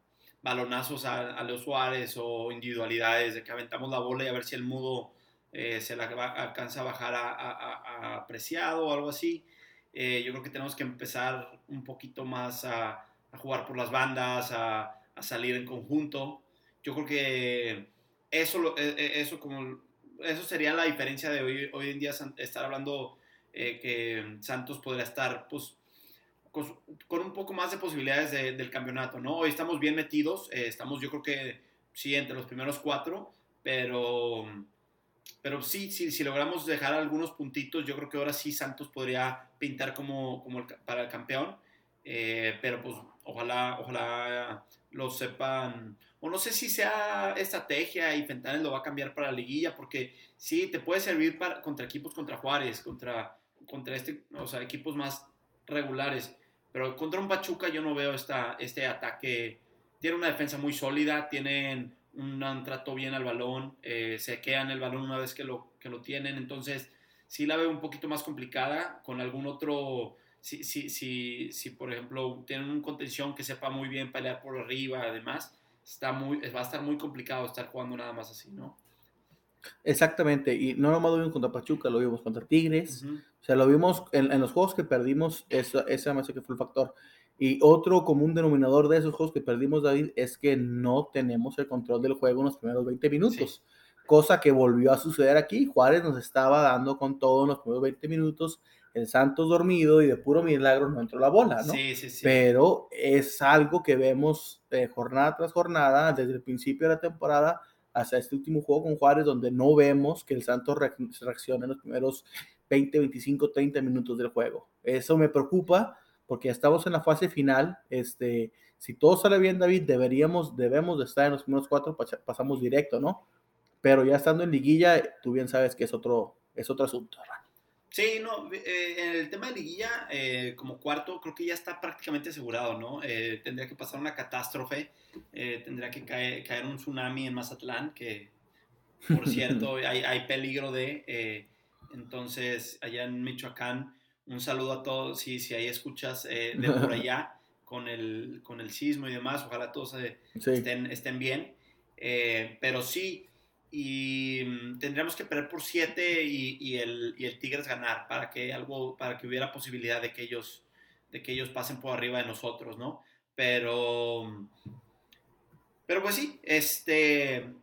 balonazos a, a los Suárez o individualidades, de que aventamos la bola y a ver si el mudo eh, se la alcanza a bajar a, a, apreciado o algo así. Eh, yo creo que tenemos que empezar un poquito más a, jugar por las bandas, a, salir en conjunto. Yo creo que eso, eso, como, eso sería la diferencia de hoy, hoy en día estar hablando eh, que Santos podría estar pues, con, un poco más de posibilidades del campeonato, ¿no? Hoy estamos bien metidos, eh, estamos yo creo que sí entre los primeros cuatro, pero, pero sí, sí, si logramos dejar algunos puntitos, yo creo que ahora sí Santos podría pintar como, como para el campeón, eh, pero pues ojalá, ojalá lo sepan, o no sé si sea estrategia y Fentanes lo va a cambiar para la liguilla, porque sí, te puede servir para, contra equipos contra Juárez, contra, contra este, o sea, equipos más regulares, pero contra un Pachuca yo no veo esta, este ataque. Tiene una defensa muy sólida, tienen un, trato bien al balón, eh, se quedan el balón una vez que lo, que lo tienen. Entonces, sí la veo un poquito más complicada con algún otro. Si, si, si, si por ejemplo, tienen un contención que sepa muy bien pelear por arriba, además, está muy, va a estar muy complicado estar jugando nada más así, ¿no? Exactamente, y no nomás lo vimos contra Pachuca, lo vimos contra Tigres, o sea, lo vimos en, los juegos que perdimos, eso, ese me que fue el factor. Y otro común denominador de esos juegos que perdimos, David, es que no tenemos el control del juego en los primeros 20 minutos, cosa que volvió a suceder aquí. Juárez nos estaba dando con todo en los primeros 20 minutos, el Santos dormido y de puro milagro no entró la bola, ¿no? Sí, sí, sí. Pero es algo que vemos eh, jornada tras jornada desde el principio de la temporada hasta este último juego con Juárez, donde no vemos que el Santos reaccione en los primeros 20, 25, 30 minutos del juego. Eso me preocupa porque ya estamos en la fase final. Este, si todo sale bien, David, deberíamos, debemos de estar en los primeros cuatro, pasamos directo, ¿no? Pero ya estando en liguilla, tú bien sabes que es otro, es otro asunto. Sí, no, eh, en el tema de liguilla, eh, como cuarto, creo que ya está prácticamente asegurado, ¿no? Eh, tendría que pasar una catástrofe, tendría que caer, caer, un tsunami en Mazatlán, que por cierto hay, hay, peligro de, entonces allá en Michoacán, un saludo a todos, si, si ahí escuchas de por allá, con el, con el sismo y demás, ojalá todos estén, estén bien, pero sí, y mm, tendríamos que perder por 7 y, el, y, el, Tigres ganar para que algo para que hubiera posibilidad de que ellos de que ellos pasen por arriba de nosotros no pero pero pues sí este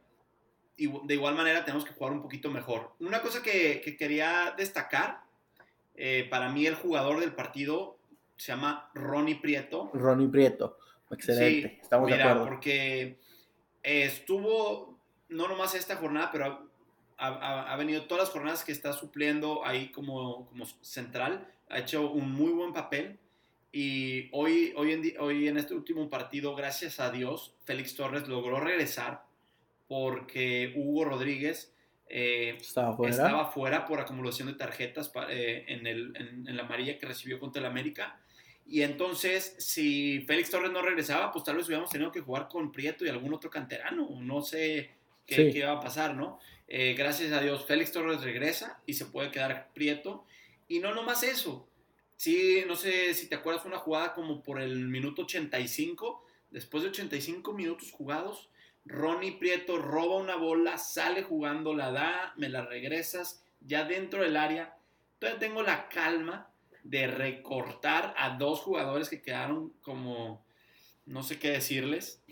de igual manera tenemos que jugar un poquito mejor. Una cosa que, quería destacar eh, para mí el jugador del partido se llama Ronnie Prieto. Ronnie Prieto. Excelente. Estamos de acuerdo. porque estuvo no nomás esta jornada, pero ha, venido todas las jornadas que está supliendo ahí como, como central. Ha hecho un muy buen papel. Y hoy, hoy, en, hoy en este último partido, gracias a Dios, Félix Torres logró regresar porque Hugo Rodríguez eh, estaba, fuera? por acumulación de tarjetas eh, en, el, en, la amarilla que recibió contra el América. Y entonces, si Félix Torres no regresaba, pues tal vez hubiéramos tenido que jugar con Prieto y algún otro canterano. No sé qué, qué va a pasar, ¿no? Eh, gracias a Dios, Félix Torres regresa y se puede quedar prieto. Y no nomás eso. Sí, no sé si te acuerdas, una jugada como por el minuto 85. Después de 85 minutos jugados, Ronnie Prieto roba una bola, sale jugando, la da, me la regresas ya dentro del área. Entonces tengo la calma de recortar a dos jugadores que quedaron como, no sé qué decirles.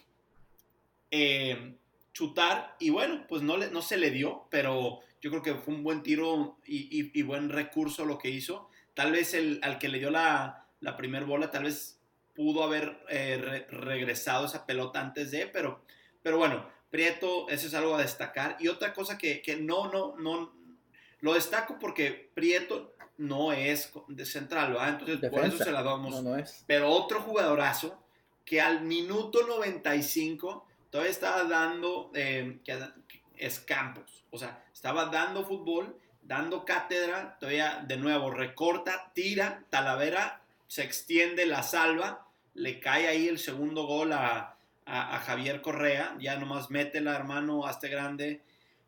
Eh, chutar y bueno, pues no, le, no se le dio, pero yo creo que fue un buen tiro y, buen recurso lo que hizo. Tal vez el, al que le dio la, la primer bola, tal vez pudo haber eh, regresado esa pelota antes de, pero, pero bueno, Prieto, eso es algo a destacar. Y otra cosa que, que no, no, no, lo destaco porque Prieto no es de central, ¿verdad? Entonces por eso se la damos. Pero otro jugadorazo que al minuto 95 todavía estaba dando eh, escampos, o sea, estaba dando fútbol, dando cátedra, todavía de nuevo recorta, tira, Talavera se extiende, la salva, le cae ahí el segundo gol a, Javier Correa, ya nomás mete la hermano hasta grande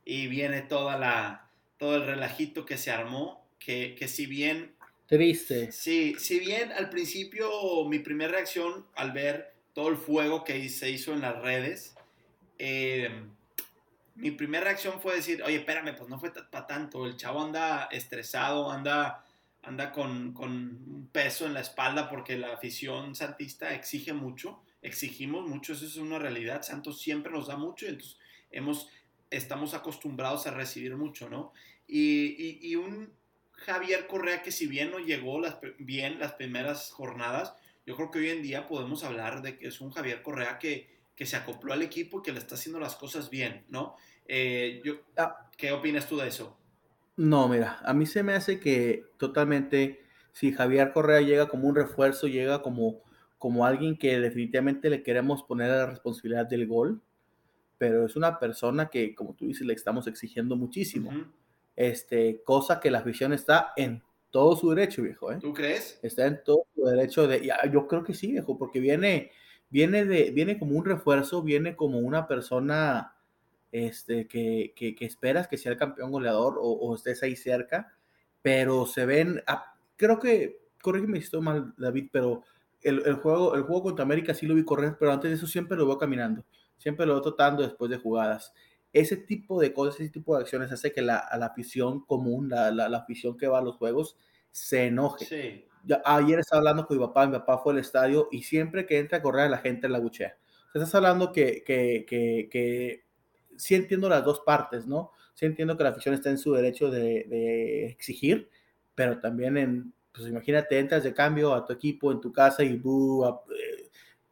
y viene toda la, todo el relajito que se armó, que, que si bien... Triste. Sí, si bien al principio mi primera reacción al ver todo el fuego que se hizo en las redes, eh, mi primera reacción fue decir, oye, espérame, pues no fue para tanto, el chavo anda estresado, anda, anda con, con, un peso en la espalda porque la afición santista exige mucho, exigimos mucho, eso es una realidad, Santos siempre nos da mucho y entonces hemos, estamos acostumbrados a recibir mucho, ¿no? Y, y, un Javier Correa que si bien no llegó las, bien las primeras jornadas, yo creo que hoy en día podemos hablar de que es un Javier Correa que, que se acopló al equipo y que le está haciendo las cosas bien, ¿no? Eh, yo, ah. ¿Qué opinas tú de eso? No, mira, a mí se me hace que totalmente, si Javier Correa llega como un refuerzo, llega como, como alguien que definitivamente le queremos poner la responsabilidad del gol, pero es una persona que, como tú dices, le estamos exigiendo muchísimo. este, cosa que la afición está en todo su derecho, viejo. ¿eh? ¿Tú crees? Está en todo su derecho de... yo creo que sí, viejo, porque viene, viene, de, viene como un refuerzo, viene como una persona este, que, que, esperas que sea el campeón goleador o, estés ahí cerca, pero se ven... Ah, creo que, corrígeme si estoy mal, David, pero el, el, juego, el juego contra América sí lo vi correr, pero antes de eso siempre lo veo caminando siempre lo voy tratando después de jugadas. Ese tipo de cosas, ese tipo de acciones hace que la, a la afición común, la, la, afición que va a los juegos, se enoje. Sí. ayer estaba hablando con mi papá, mi papá fue al estadio y siempre que entra a correr la gente la buchea. estás hablando que, que, que, que, sí entiendo las dos partes, ¿no? Sí entiendo que la afición está en su derecho de, de exigir, pero también en, pues imagínate, entras de cambio a tu equipo en tu casa y eh,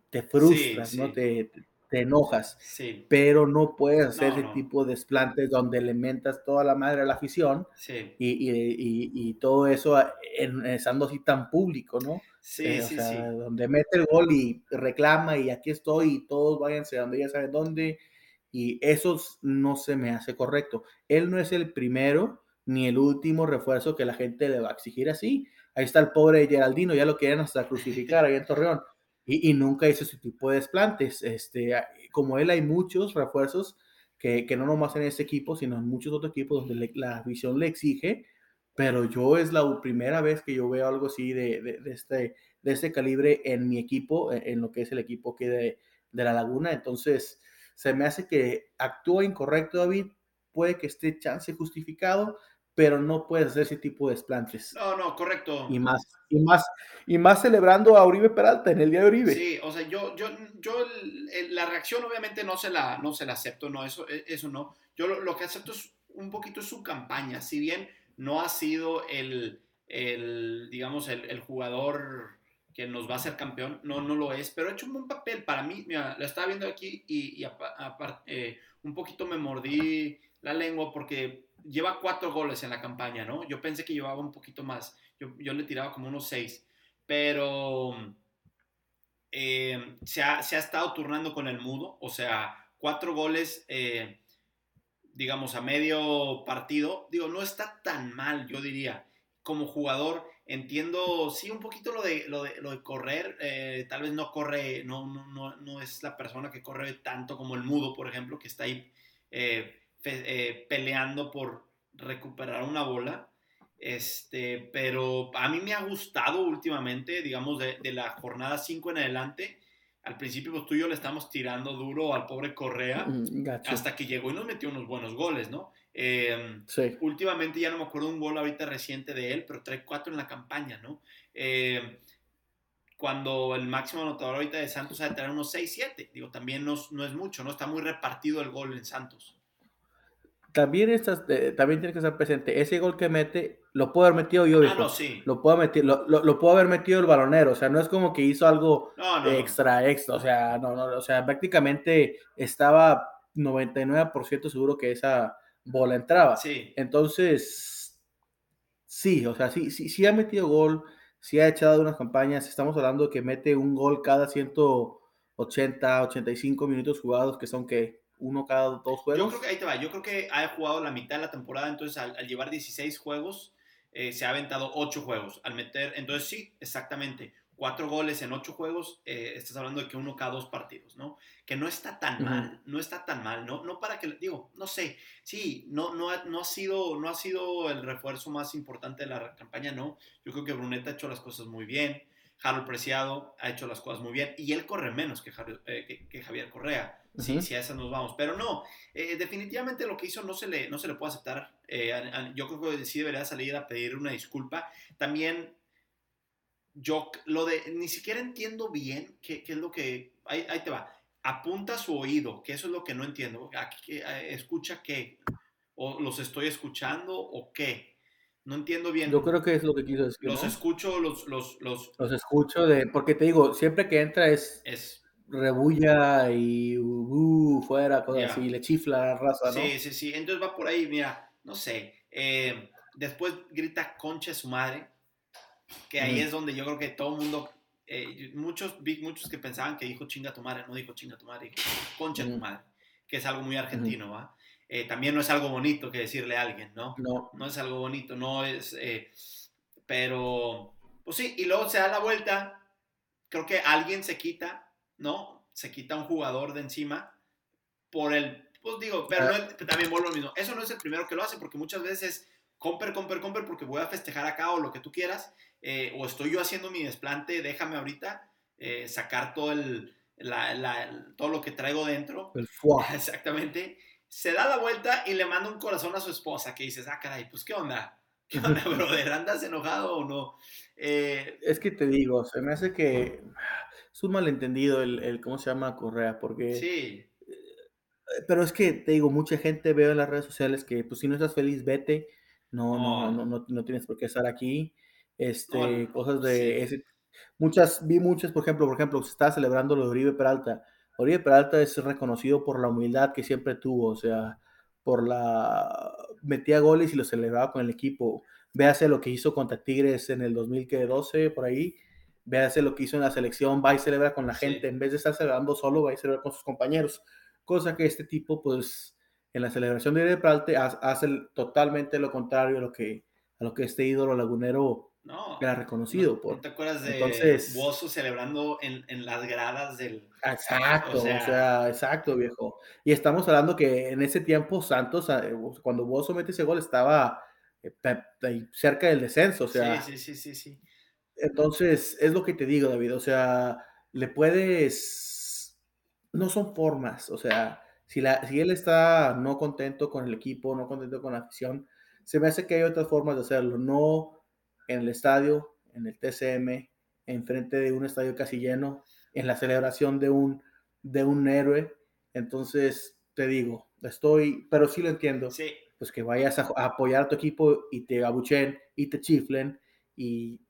te frustras, ¿no? Te, te enojas, sí. pero no puedes hacer ese tipo de desplantes donde le mentas toda la madre a la afición sí. y, y, y, todo eso en, estando así tan público, ¿no? Sí, eh, sí, sí. Donde mete el gol y reclama y aquí estoy y todos váyanse donde ya saben dónde y eso no se me hace correcto. Él no es el primero ni el último refuerzo que la gente le va a exigir así. Ahí está el pobre Geraldino, ya lo quieren hasta crucificar ahí en Torreón y, nunca hizo ese tipo de desplantes. Este, como él hay muchos refuerzos que, que no nomás en este equipo, sino en muchos otros equipos donde la visión le exige, pero yo es la primera vez que yo veo algo así de, de, este, de este calibre en mi equipo, en, en, lo que es el equipo que de, de la Laguna. Entonces, se me hace que actúa incorrecto David, puede que esté chance justificado, pero no puedes hacer ese tipo de desplantes. No, no, correcto. Y más, y más, y más celebrando a Uribe Peralta en el día de Uribe. Sí, o sea, yo, yo, yo la reacción obviamente no se la, no se la acepto, no, eso, e, eso no. Yo lo, que acepto es un poquito su campaña, si bien no ha sido el, el digamos, el, jugador que nos va a ser campeón, no, no lo es, pero ha hecho un buen papel para mí, mira, lo estaba viendo aquí y, eh, un poquito me mordí la lengua porque lleva cuatro goles en la campaña, ¿no? Yo pensé que llevaba un poquito más. Yo, yo le tiraba como unos seis. Pero eh, se, ha, se, ha, estado turnando con el mudo. O sea, cuatro goles, eh, digamos, a medio partido. Digo, no está tan mal, yo diría. Como jugador, entiendo, sí, un poquito lo de, lo de, lo de correr. Eh, tal vez no corre, no, no, no, no, es la persona que corre tanto como el mudo, por ejemplo, que está ahí eh, peleando por recuperar una bola. Este, pero a mí me ha gustado últimamente, digamos, de, la jornada 5 en adelante. Al principio, pues tú y yo le estamos tirando duro al pobre Correa mm, hasta que llegó y nos metió unos buenos goles, ¿no? Em, últimamente ya no me acuerdo un gol ahorita reciente de él, pero trae cuatro en la campaña, ¿no? Em, cuando el máximo anotador ahorita de Santos ha de tener unos 6-7, digo, también no, no es mucho, ¿no? Está muy repartido el gol en Santos también, estás, eh, también tienes que estar presente. Ese gol que mete, lo puedo haber metido yo. Ah, sí. Lo puedo, meter, lo, lo, puedo haber metido el balonero. O sea, no es como que hizo algo extra, extra. O sea, no, no, o sea, prácticamente estaba 99% seguro que esa bola entraba. Sí. Entonces, sí, o sea, sí, sí, sí ha metido gol, sí ha echado unas campañas. Estamos hablando de que mete un gol cada 180, 85 minutos jugados, que son que uno cada dos juegos. Yo creo que ahí te va. Yo creo que ha jugado la mitad de la temporada, entonces al, llevar 16 juegos, eh, se ha aventado 8 juegos. Al meter, entonces sí, exactamente. Cuatro goles en ocho juegos, eh, estás hablando de que uno cada dos partidos, ¿no? Que no está tan mal, no está tan mal, ¿no? No para que, digo, no sé, sí, no, no, ha, no, ha sido, no ha sido el refuerzo más importante de la campaña, ¿no? Yo creo que Bruneta ha hecho las cosas muy bien, Harold Preciado ha hecho las cosas muy bien y él corre menos que, eh, que Javier Correa si, si a esas nos vamos. Pero no, eh, definitivamente lo que hizo no se le, no se le puede aceptar. Yo creo que sí debería salir a pedir una disculpa. También, yo lo de, ni siquiera entiendo bien qué, qué es lo que, ahí, ahí, te va, apunta su oído, que eso es lo que no entiendo. Aquí, ¿Escucha qué? ¿O los estoy escuchando o qué? No entiendo bien. Yo creo que es lo que quiso decir. Los ¿no? escucho, los, los, los, Los escucho de, porque te digo, siempre que entra es es, rebulla y uh, fuera, cosas Ya. así, le chifla la raza, ¿no? sí, sí, sí. Entonces va por ahí, mira, no sé. eh, después grita concha su madre, que ahí es donde yo creo que todo el mundo, eh, muchos, vi muchos que pensaban que dijo chinga tu madre, no dijo chinga tu madre, dijo concha de tu madre, que es algo muy argentino, ¿va? Eh, también no es algo bonito que decirle a alguien, ¿no? No, no es algo bonito, no es, eh, pero, pues sí, y luego se da la vuelta, creo que alguien se quita, ¿no? Se quita un jugador de encima por el, pues digo, pero no es- también vuelvo lo mismo, eso no es el primero que lo hace, porque muchas veces comper, comper, comper, porque voy a festejar acá o lo que tú quieras, eh, o estoy yo haciendo mi desplante, déjame ahorita eh, sacar todo el, la- la- todo lo que traigo dentro, el. Exactamente. Se da la vuelta y le manda un corazón a su esposa que dices, ah, caray, pues qué onda. ¿Qué onda, brother? ¿Andas enojado o no? Eh, Es que te digo, se me hace que es un malentendido el, el ¿cómo se llama? Correa, porque... sí, Pero es que te digo, mucha gente veo en las redes sociales que pues si no estás feliz, vete. No, no, no, no, no tienes por qué estar aquí. Este, cosas de sí. ese. Muchas, vi muchas, por ejemplo, por ejemplo, se estaba celebrando lo de Oribe Peralta. Oribe Peralta es reconocido por la humildad que siempre tuvo, o sea, por la metía goles y lo celebraba con el equipo. Véase lo que hizo contra Tigres en el 2012, por ahí. Véase lo que hizo en la selección, va y celebra con la Sí. gente. En vez de estar celebrando solo, va y celebra con sus compañeros. Cosa que este tipo, pues, en la celebración de ha- hace totalmente lo contrario a lo que, a lo que este ídolo lagunero no. era reconocido ¿No, por. ¿no te acuerdas de Entonces- Bozo celebrando en, en las gradas del... Exacto, O o sea- sea, exacto, viejo. Y estamos hablando que en ese tiempo Santos, eh, cuando Bozo mete ese gol, estaba eh, cerca del descenso, o sea, sí, sí, sí, sí, sí. entonces es lo que te digo, David, o sea, le puedes, no son formas, o sea, si, la, si él está no contento con el equipo, no contento con la afición, se me hace que hay otras formas de hacerlo, no en el estadio, en el TCM, enfrente de un estadio casi lleno, en la celebración de un, de un héroe, entonces te digo, estoy, pero sí lo entiendo Sí, pues que vayas a, a apoyar a tu equipo y te abuchen y te chiflen y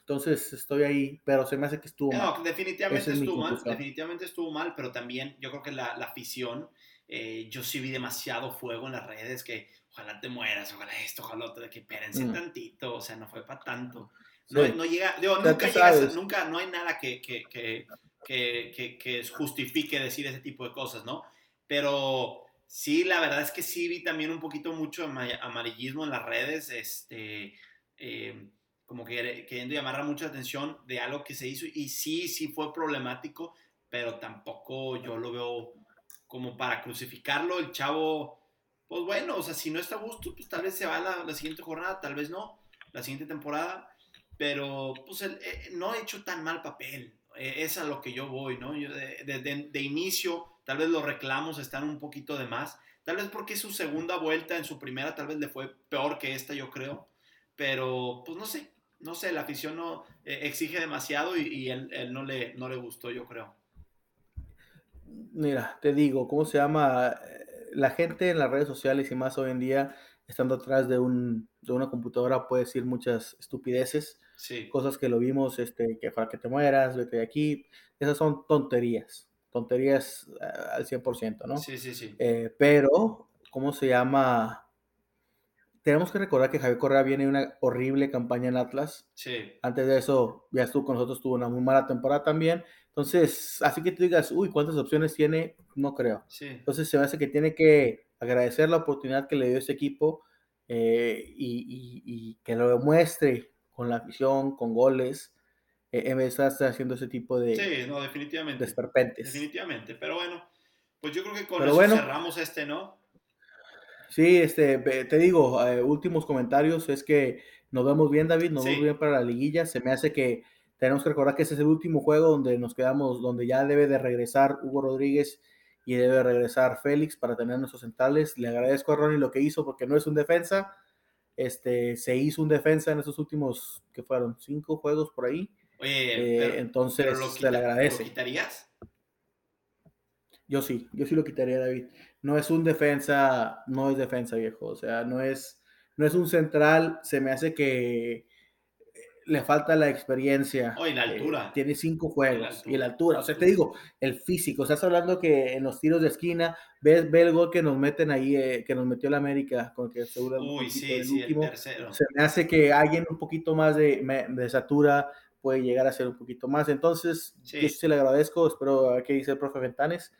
entonces estoy ahí, pero se me hace que estuvo No, mal. definitivamente Esa es estuvo mal, definitivamente estuvo mal, pero también yo creo que la, la afición, eh, yo sí vi demasiado fuego en las redes, que ojalá te mueras, ojalá esto, ojalá otro, de que espérense Mm. tantito, o sea, no fue para tanto. No, Sí. no llega, digo, nunca llegas, nunca, no hay nada que, que, que, que, que- que justifique decir ese tipo de cosas, ¿no? Pero sí, la verdad es que sí vi también un poquito mucho ama- amarillismo en las redes, este, eh, como que queriendo llamar mucha atención de algo que se hizo y sí, sí fue problemático, pero tampoco yo lo veo como para crucificarlo. El chavo, pues bueno, o sea, si no está a gusto, pues tal vez se va la, la siguiente jornada, tal vez no, la siguiente temporada, pero pues el- eh, no ha hecho tan mal papel. Eh, es a lo que yo voy, ¿no? Yo de- de inicio, tal vez los reclamos están un poquito de más, tal vez porque su segunda vuelta en su primera tal vez le fue peor que esta, yo creo, pero pues no sé, no sé, la afición no eh, exige demasiado y, y él, él no, le, no le gustó, yo creo. Mira, te digo, ¿cómo se llama? Eh, La gente en las redes sociales y más hoy en día, estando atrás de, un, de una computadora, puede decir muchas estupideces, Sí, cosas que lo vimos, este, que para que te mueras, vete de aquí, esas son tonterías, tonterías eh, al 100%, ¿no? sí, sí, sí. Eh, pero, ¿cómo se llama? Tenemos que recordar que Javier Correa viene de una horrible campaña en Atlas. Sí, Antes de eso, ya estuvo con nosotros, tuvo una muy mala temporada también. Entonces, así que tú digas, uy, ¿cuántas opciones tiene? No creo. sí. Entonces, se me hace que tiene que agradecer la oportunidad que le dio ese equipo eh, y, y- y que lo demuestre con la afición, con goles, eh, en vez de estar haciendo ese tipo de Sí, no, definitivamente. desperpentes. Definitivamente. Pero bueno, pues yo creo que con Pero eso bueno. cerramos este, ¿no? Sí, este, te digo, eh, últimos comentarios, es que nos vemos bien, David, nos Sí. vemos bien para la liguilla. Se me hace que tenemos que recordar que ese es el último juego donde nos quedamos, donde ya debe de regresar Hugo Rodríguez y debe de regresar Félix para tener nuestros centrales. Le agradezco a Ronnie lo que hizo porque no es un defensa. Este, se hizo un defensa en esos últimos, que fueron cinco juegos por ahí. Oye, Eh, pero, entonces, pero lo, se le agradece. ¿lo quitarías? Yo sí, yo sí lo quitaría, David. No es un defensa, no es defensa, viejo. O sea, no es, no es un central, se me hace que le falta la experiencia. Oh, y la altura. Eh, tiene cinco juegos. Y la altura. O sea, te digo, el físico. Estás hablando que en los tiros de esquina, ves, ve el gol que nos meten ahí, eh, que nos metió la América, con que seguro Uy, sí, sí, el tercero. Se me hace que alguien un poquito más de, de satura puede llegar a ser un poquito más. Entonces, yo sí le agradezco. Espero a ver qué dice el profe Ventanes.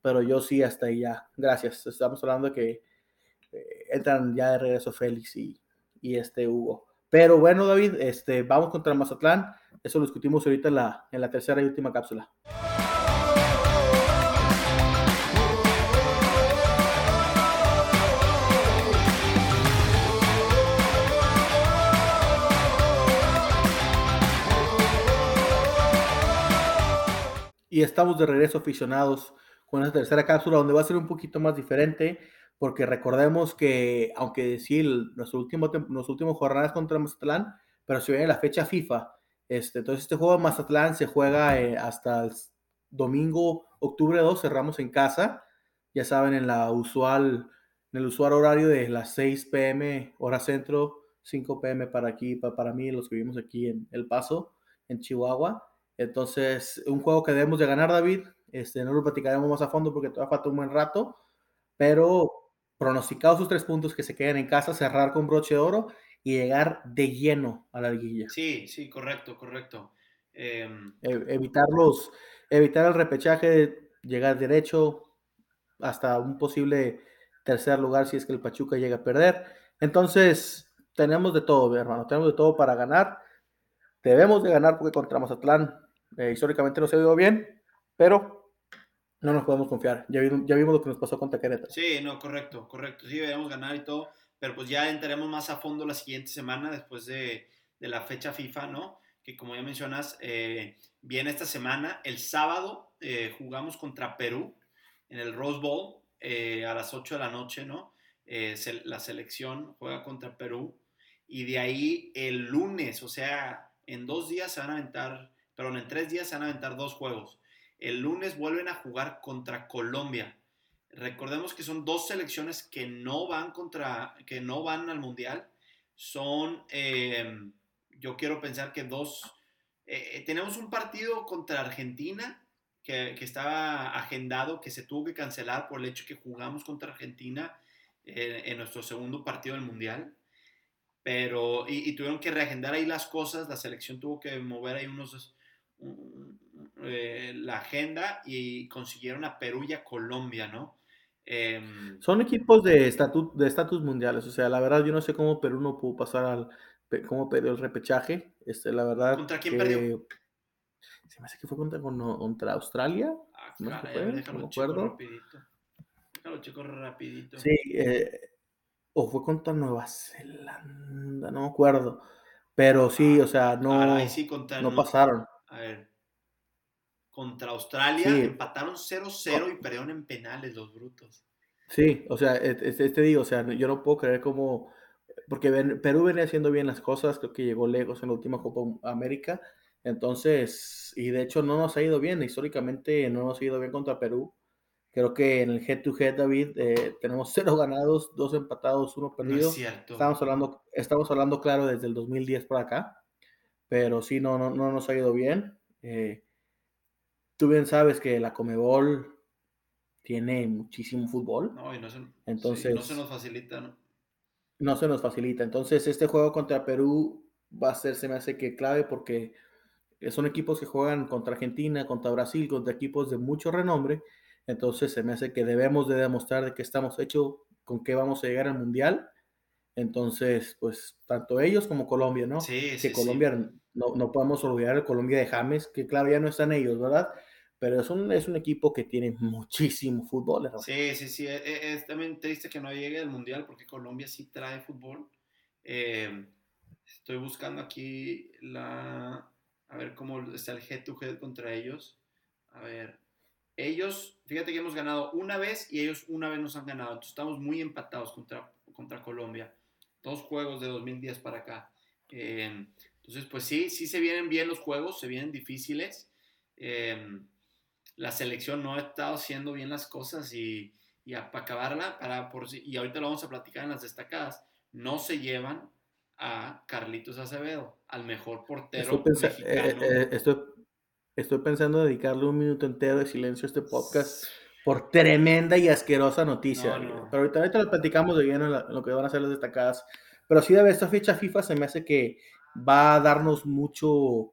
Pero yo sí, hasta ahí ya. Gracias. Estamos hablando que eh, entran ya de regreso Félix y, y este Hugo. Pero bueno, David, este, vamos contra Mazatlán. Eso lo discutimos ahorita en la, en la tercera y última cápsula. Y estamos de regreso aficionados con esta tercera cápsula donde va a ser un poquito más diferente porque recordemos que, aunque sí, nuestro último, los últimos jornadas contra Mazatlán, pero se viene la fecha FIFA. Este, entonces, este juego Mazatlán se juega eh, hasta el domingo, octubre 2, cerramos en casa. Ya saben, en la usual, en el usual horario de las 6 pm, hora centro, 5 pm para aquí, para, para mí, los que vivimos aquí en El Paso, en Chihuahua. Entonces, un juego que debemos de ganar, David. Este, no lo platicaremos más a fondo porque todavía falta un buen rato, pero pronosticados sus tres puntos que se queden en casa, cerrar con broche de oro y llegar de lleno a la liguilla. Sí, sí, correcto, correcto. Em, e, evitarlos, evitar el repechaje, llegar derecho hasta un posible tercer lugar si es que el Pachuca llega a perder. Entonces, tenemos de todo, hermano, tenemos de todo para ganar. Debemos de ganar porque contra Mazatlán eh, históricamente no se ha ido bien, pero no nos podemos confiar. Ya, ya vimos lo que nos pasó contra Querétaro. Sí, no, correcto, correcto. Sí, debemos ganar y todo, pero pues ya entraremos más a fondo la siguiente semana después de, de la fecha FIFA, ¿no? Que como ya mencionas, eh, viene esta semana. El sábado eh, jugamos contra Perú en el Rose Bowl eh, a las 8 de la noche, ¿no? la selección juega contra Perú y de ahí el lunes, o sea, en dos días se van a aventar, perdón, en tres días se van a aventar dos juegos. El lunes vuelven a jugar contra Colombia. Recordemos que son dos selecciones que no van contra, que no van al mundial. Son, em, yo quiero pensar que dos. Eh, eh, tenemos un partido contra Argentina que, estaba agendado, que se tuvo que cancelar por el hecho que jugamos contra Argentina eh, en nuestro segundo partido del mundial. Pero, y, y, tuvieron que reagendar ahí las cosas. La selección tuvo que mover ahí unos, eh, la agenda y consiguieron a Perú y a Colombia, ¿no? Em, Son equipos de estatus de estatus mundiales, o sea, la verdad yo no sé cómo Perú no pudo pasar al cómo perdió el repechaje, este, la verdad. ¿Contra quién perdió? Se me hace que fue contra, contra Australia. Ah, no, déjalo no acuerdo. rapidito. Déjalo chico rapidito. Sí, eh, o fue contra Nueva Zelanda, no me acuerdo. Pero sí, o sea, no, no pasaron. A ver. Contra Australia empataron 0-0 y perdieron en penales los brutos. Sí, o sea, este, te digo, o sea, yo no puedo creer cómo, porque Perú venía haciendo bien las cosas, creo que llegó lejos en la última Copa América, entonces, y de hecho no nos ha ido bien, históricamente no nos ha ido bien contra Perú. Creo que en el head-to-head, David, eh, tenemos cero ganados, dos empatados, uno perdido. Estamos hablando, estamos hablando, claro, desde el 2010 por acá pero sí, no, no, no nos ha ido bien. Eh, tú bien sabes que la Comebol tiene muchísimo fútbol. No, y no se, Entonces, no se nos facilita, ¿no? No se nos facilita. Entonces, este juego contra Perú va a ser, se me hace que clave porque son equipos que juegan contra Argentina, contra Brasil, contra equipos de mucho renombre. Entonces, se me hace que debemos de demostrar de que estamos hechos, con qué vamos a llegar al Mundial. Entonces, pues, tanto ellos como Colombia, ¿no? Sí, que Colombia no, no podemos olvidar el Colombia de James, que claro, ya no están ellos, ¿verdad? Pero es un, es un equipo que tiene muchísimo fútbol. Sí, sí, sí. E, e, es, también triste que no llegue al Mundial porque Colombia sí trae fútbol. Eh, estoy buscando aquí la... A ver cómo está el head to head contra ellos. A ver. Ellos, fíjate que hemos ganado una vez y ellos una vez nos han ganado. Entonces estamos muy empatados contra, contra Colombia. Dos juegos de 2010 para acá. Eh, entonces, pues sí, sí se vienen bien los juegos, se vienen difíciles. Em, la selección no ha estado haciendo bien las cosas y, y para acabarla, para por, y ahorita lo vamos a platicar en las destacadas, no se llevan a Carlitos Acevedo, al mejor portero Estoy, pensa- eh, mexicano. eh, estoy, estoy pensando dedicarle un minuto entero de silencio a este podcast por tremenda y asquerosa noticia. No, no. Pero ahorita, ahorita lo platicamos de lleno en la- en lo que van a ser las destacadas. Pero sí, David, esta fecha FIFA se me hace que va a darnos mucho,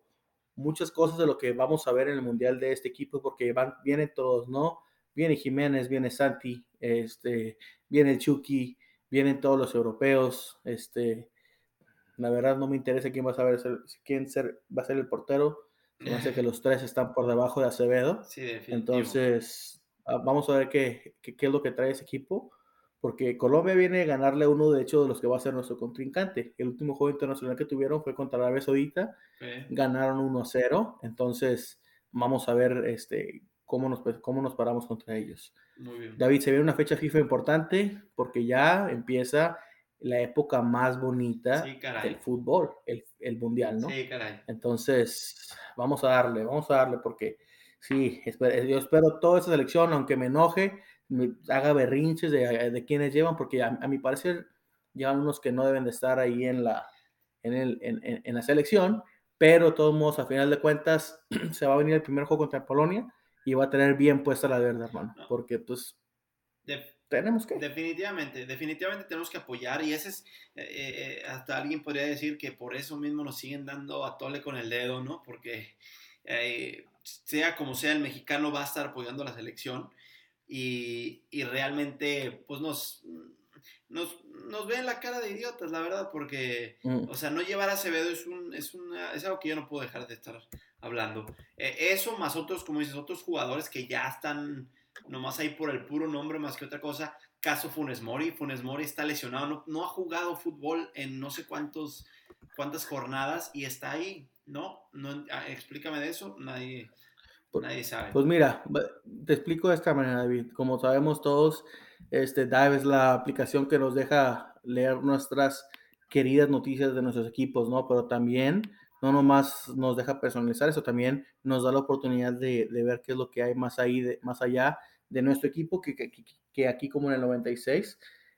muchas cosas de lo que vamos a ver en el Mundial de este equipo, porque van, vienen todos, ¿no? Viene Jiménez, viene Santi, este, viene Chucky, vienen todos los europeos, este, la verdad no me interesa quién va a saber ser- quién ser, va a ser el portero. Me hace que los tres están por debajo de Acevedo. Sí. Entonces, vamos a ver qué, qué, qué es lo que trae ese equipo. Porque Colombia viene a ganarle a uno, de hecho, de los que va a ser nuestro contrincante. El último juego internacional que tuvieron fue contra Arabia Saudita. Ganaron 1-0. Entonces, vamos a ver este, cómo, nos, cómo nos paramos contra ellos. Muy bien. David, se viene una fecha FIFA importante porque ya empieza la época más bonita Sí, del fútbol, el, el mundial, ¿no? Sí, caray. Entonces, vamos a darle, vamos a darle porque sí, esper- yo espero toda esa selección, aunque me enoje, me haga berrinches de, de quienes llevan, porque a, a mi parecer llevan unos que no deben de estar ahí en la, en, el, en, en- en la selección, pero de todos modos, a final de cuentas, se va a venir el primer juego contra Polonia y va a tener bien puesta la verde, hermano, No. porque pues De- tenemos que... Definitivamente, definitivamente tenemos que apoyar y ese es, eh, eh, hasta alguien podría decir que por eso mismo nos siguen dando a tole con el dedo, ¿no? Porque eh, sea como sea, el mexicano va a estar apoyando a la selección y, y realmente pues nos, nos, nos ven la cara de idiotas, la verdad, porque, Mm. o sea, no llevar a Acevedo es, un, es, una, es algo que yo no puedo dejar de estar hablando. Eh, eso más otros, como dices, otros jugadores que ya están nomás ahí por el puro nombre más que otra cosa. Caso Funes Mori, Funes Mori está lesionado, no, no ha jugado fútbol en no sé cuántos, cuántas jornadas y está ahí, ¿no? no ah, explícame de eso, nadie, Pues- nadie sabe. Pues mira, te explico de esta manera, David. Como sabemos todos, este Dive es la aplicación que nos deja leer nuestras queridas noticias de nuestros equipos, ¿no? Pero también no nomás nos deja personalizar eso, también nos da la oportunidad de, de ver qué es lo que hay más ahí, de- más allá de nuestro equipo, que, que, que- aquí como en el 96,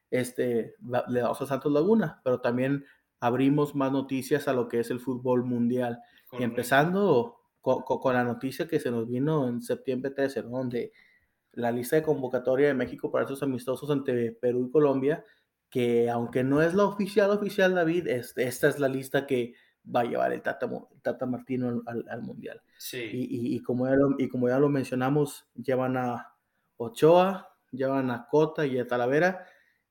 este, le damos a Santos Laguna, pero también abrimos más noticias a lo que es el fútbol mundial. Y Correcto. empezando co- co- con, la noticia que se nos vino en septiembre 13, ¿no? donde la lista de convocatoria de México para esos amistosos ante Perú y Colombia, que aunque no es la oficial oficial, David, es- esta es la lista que va a llevar el Tata, el Tata Martino al, al- al Mundial. Sí, Y, y- y como ya lo, y como ya lo mencionamos, llevan a Ochoa, llevan a Cota y a Talavera,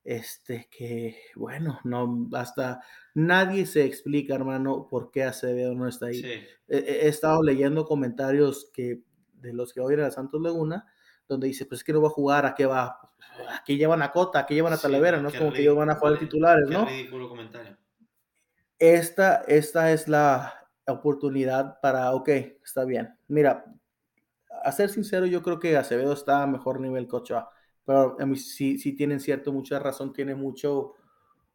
este que, bueno, no, hasta nadie se explica, hermano, por qué Acevedo no está ahí sí. he, estado leyendo comentarios que de los que oyen a Santos Laguna, donde dice, pues es que no va a jugar, ¿a qué va? Aquí llevan a Cota, aquí llevan a Sí, Talavera, no es como que ellos van a jugar titulares, Qué ¿no? ridículo comentario. Esta, esta es la oportunidad para, ok, está bien. Mira, a ser sincero, yo creo que Acevedo está a mejor nivel que Ochoa, pero mí sí, sí tienen cierto, mucha razón, tiene mucho,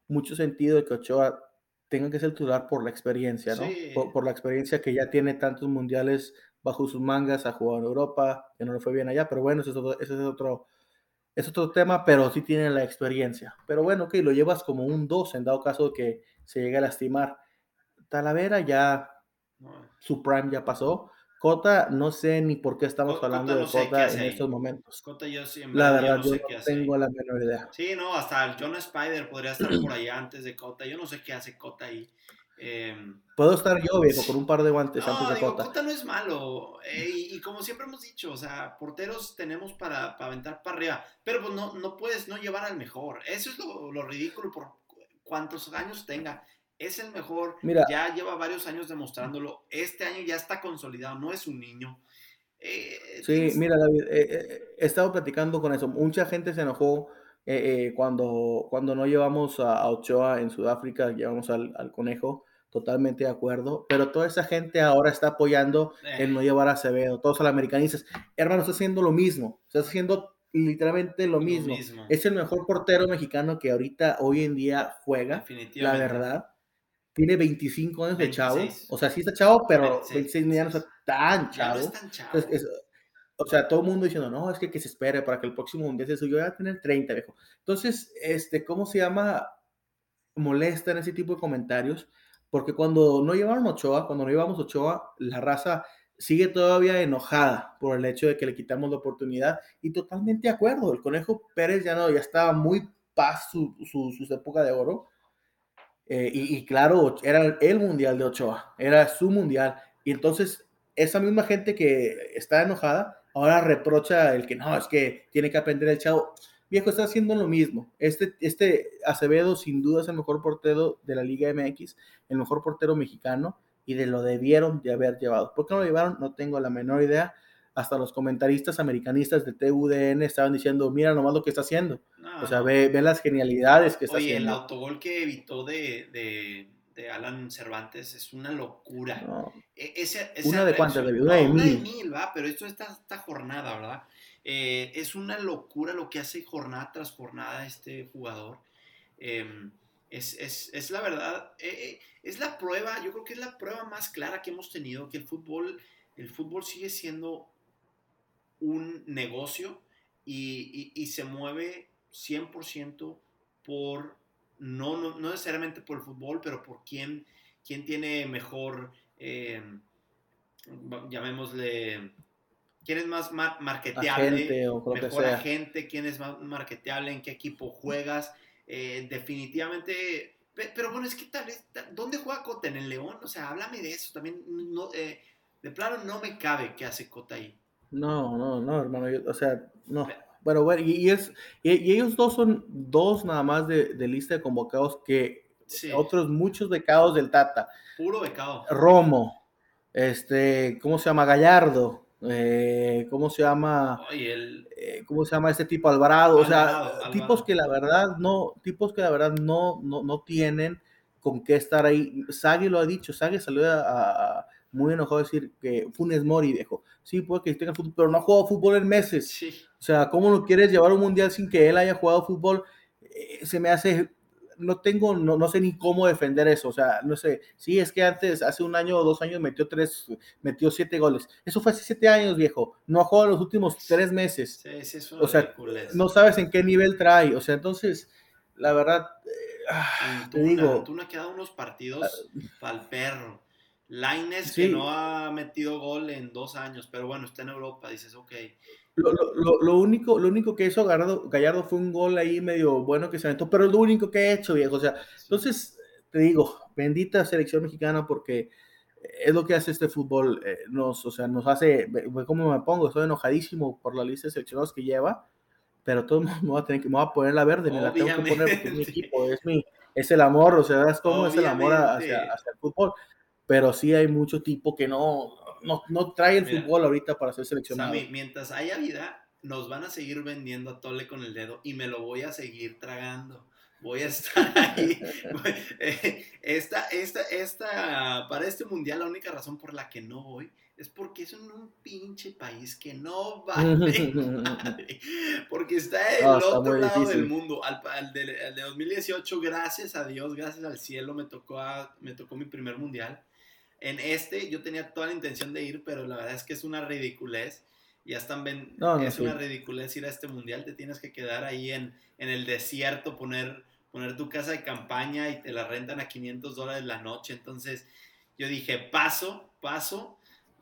mucho sentido de que Ochoa tenga que ser titular por la experiencia, ¿no? Sí. Por, por la experiencia que ya tiene tantos mundiales bajo sus mangas, ha jugado en Europa, que no le fue bien allá, pero bueno, ese es otro, ese es otro, es otro tema, pero sí tiene la experiencia. Pero bueno, ok, lo llevas como un 2 en dado caso de que se llegue a lastimar. Talavera ya, su prime ya pasó. Cota, no sé ni por qué estamos Cota hablando no de Cota en ahí. estos momentos. Cota yo sí, La verdad, verdad, no yo sé no qué hace ahí. tengo la menor idea. Sí, no, hasta el John Spider podría estar por allá antes de Cota. Yo no sé qué hace Cota ahí. Em, Puedo estar yo, viejo, con un par de guantes no, antes de digo, Cota. Cota no es malo. eh, y, y como siempre hemos dicho, o sea, porteros tenemos para, para aventar para arriba. Pero pues no, no puedes no llevar al mejor. Eso es lo, lo ridículo por cuántos años tenga. Es el mejor. Mira. Ya lleva varios años demostrándolo. Este año ya está consolidado. No es un niño. Eh, Sí, mira, David, eh, eh, he estado platicando con eso. Mucha gente se enojó eh, eh, cuando, cuando no llevamos a, a Ochoa en Sudáfrica, llevamos al, al conejo. Totalmente de acuerdo. Pero toda esa gente ahora está apoyando eh, el no llevar a Acevedo. Todos a los americanistas. Hermano, está haciendo lo mismo. Está haciendo literalmente lo mismo. Es el mejor portero mexicano que ahorita, hoy en día, juega. La verdad. Tiene 25 años de chavo. 26. O sea, sí está chavo, pero 26. 26 ya no está tan Ya chavo. no es tan chavo. Entonces, es- o sea, todo el mundo diciendo, no, es que, que se espere para que el próximo mundial sea suyo, ya va a tener 30, viejo. Entonces, este, ¿cómo se llama? molesta en ese tipo de comentarios, porque cuando no llevaron Ochoa, cuando no llevamos Ochoa, la raza sigue todavía enojada por el hecho de que le quitamos la oportunidad y totalmente de acuerdo. El Conejo Pérez ya no, ya estaba muy paz su, su, su época de oro. Eh, y, claro, era el mundial de Ochoa, era su mundial. Y entonces esa misma gente que está enojada ahora reprocha el que no, es que tiene que aprender el chavo. Viejo, está haciendo lo mismo. Este, este Acevedo sin duda es el mejor portero de la Liga MX, el mejor portero mexicano y de lo debieron de haber llevado. ¿Por qué no lo llevaron? No tengo la menor idea. Hasta los comentaristas americanistas de TUDN estaban diciendo, mira nomás lo que está haciendo. O sea, ve, ve, las genialidades que está oye, haciendo. el autogol que evitó de, de, de Alan Cervantes es una locura. No. E, ese, una de cuántas, de una, de no, mil. Una de mil, va, pero esto está esta jornada, ¿verdad? Eh, es una locura lo que hace jornada tras jornada este jugador. Eh, es, es, es, la verdad, eh, es la prueba, yo creo que es la prueba más clara que hemos tenido, que el fútbol, el fútbol sigue siendo un negocio y, y, y se mueve 100% por, no, no, no, necesariamente por el fútbol, pero por quién, quién tiene mejor, eh, llamémosle, quién es más mar marketeable, agente, o mejor agente, quién es más marketeable, en qué equipo juegas. Eh, definitivamente, pero bueno, es que tal vez, ¿dónde juega Cota? ¿En el León? O sea, háblame de eso, también, no, eh, de plano no me cabe qué hace Cota ahí. No, no, no, hermano, yo, o sea, no. Bueno, bueno, y, y es, y, y, ellos dos son dos nada más de, de lista de convocados que sí. otros muchos becados del Tata. Puro becado. Romo, este, ¿cómo se llama? Gallardo, eh, ¿cómo se llama? Oye, el... eh, ¿Cómo se llama este tipo? Alvarado, Alvarado, o sea, Alvarado. tipos que la verdad no, tipos que la verdad no, no, no tienen con qué estar ahí. Sagi lo ha dicho, Sagi salió a, a muy enojado a decir que Funes Mori, viejo. Sí, puede que tenga fútbol, pero no ha jugado fútbol en meses. Sí. O sea, ¿cómo no quieres llevar un mundial sin que él haya jugado fútbol? Eh, se me hace, no tengo, no, no, sé ni cómo defender eso. O sea, no sé. Sí, es que antes, hace un año o dos años, metió tres, metió siete goles. Eso fue hace siete años, viejo. No ha jugado en los últimos tres meses. Sí, sí, es o sea, ridiculez. no sabes en qué nivel trae. O sea, entonces, la verdad, eh, Antuna, te digo. Antuna ha quedado unos partidos para el perro. Laines Sí. que no ha metido gol en dos años, pero bueno, está en Europa, dices, ok. Lo, lo- lo- único, lo único que hizo Gallardo, Gallardo fue un gol ahí medio bueno que se aventó, pero es lo único que ha hecho, viejo. O sea, entonces, te digo, bendita selección mexicana porque es lo que hace este fútbol. eh, nos, o sea, nos hace, cómo me pongo, estoy enojadísimo por la lista de seleccionados que lleva, pero todo el mundo va a tener que, me va a poner la verde, me la tengo que poner porque es mi equipo, es mi, es el amor, o sea, es como es el amor hacia, hacia el fútbol. Pero sí hay mucho tipo que no, no, no trae el Mira, fútbol ahorita para ser seleccionado. Sammy, mientras haya vida, nos van a seguir vendiendo a Tole con el dedo y me lo voy a seguir tragando. Voy a estar ahí. Eh, Esta, esta, esta, para este mundial, la única razón por la que no voy es porque es en un pinche país que no vale madre, porque está del No, está otro lado difícil. del mundo. Al, al de, al de 2018, gracias a Dios, gracias al cielo, me tocó, a- me tocó mi primer mundial. En este yo tenía toda la intención de ir, pero la verdad es que es una ridiculez. Ya están ven- No, no, es sí. una ridiculez ir a este mundial. Te tienes que quedar ahí en, en el desierto, poner, poner tu casa de campaña y te la rentan a 500 dólares la noche. Entonces yo dije, paso, paso.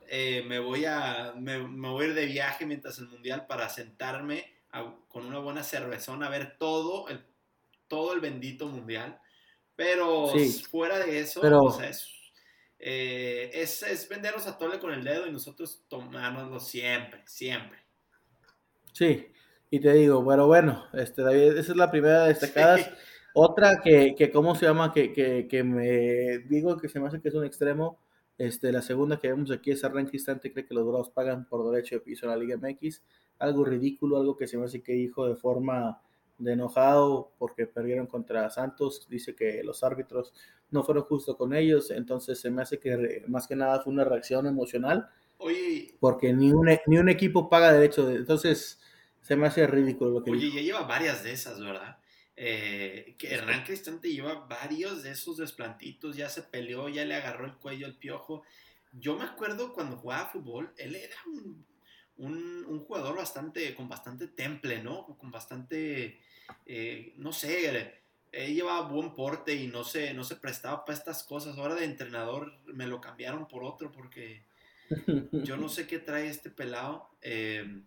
eh, me, voy a, me, me voy a ir de viaje mientras el mundial para sentarme a- con una buena cervezona a ver todo el, todo el bendito mundial. Pero Sí. fuera de eso, Pero- o sea, es, eh, es, es vendernos a tole con el dedo y nosotros tomárnoslo siempre, siempre. Sí, y te digo, pero bueno, este, David, esa es la primera de destacadas. Sí. Otra que, que, ¿cómo se llama? Que, que, que me digo que se me hace que es un extremo. Este, la segunda que vemos aquí es Arranque Instante, cree que los Bravos pagan por derecho de piso en la Liga MX. Algo ridículo, algo que se me hace que dijo de forma de enojado porque perdieron contra Santos. Dice que los árbitros no fueron justos con ellos, entonces se me hace que más que nada fue una reacción emocional Oye, porque ni un, ni un equipo paga derecho. De, entonces se me hace ridículo lo que oye, dijo. ya lleva varias de esas, ¿verdad? Eh, que Hernán Cristante lleva varios de esos desplantitos, ya se peleó, ya le agarró el cuello al piojo. Yo me acuerdo cuando jugaba fútbol, él era un, un- un jugador bastante, con bastante temple, ¿no? Con bastante, eh, no sé, él llevaba buen porte y no se, no se prestaba para estas cosas. Ahora de entrenador me lo cambiaron por otro porque yo no sé qué trae este pelado. Eh,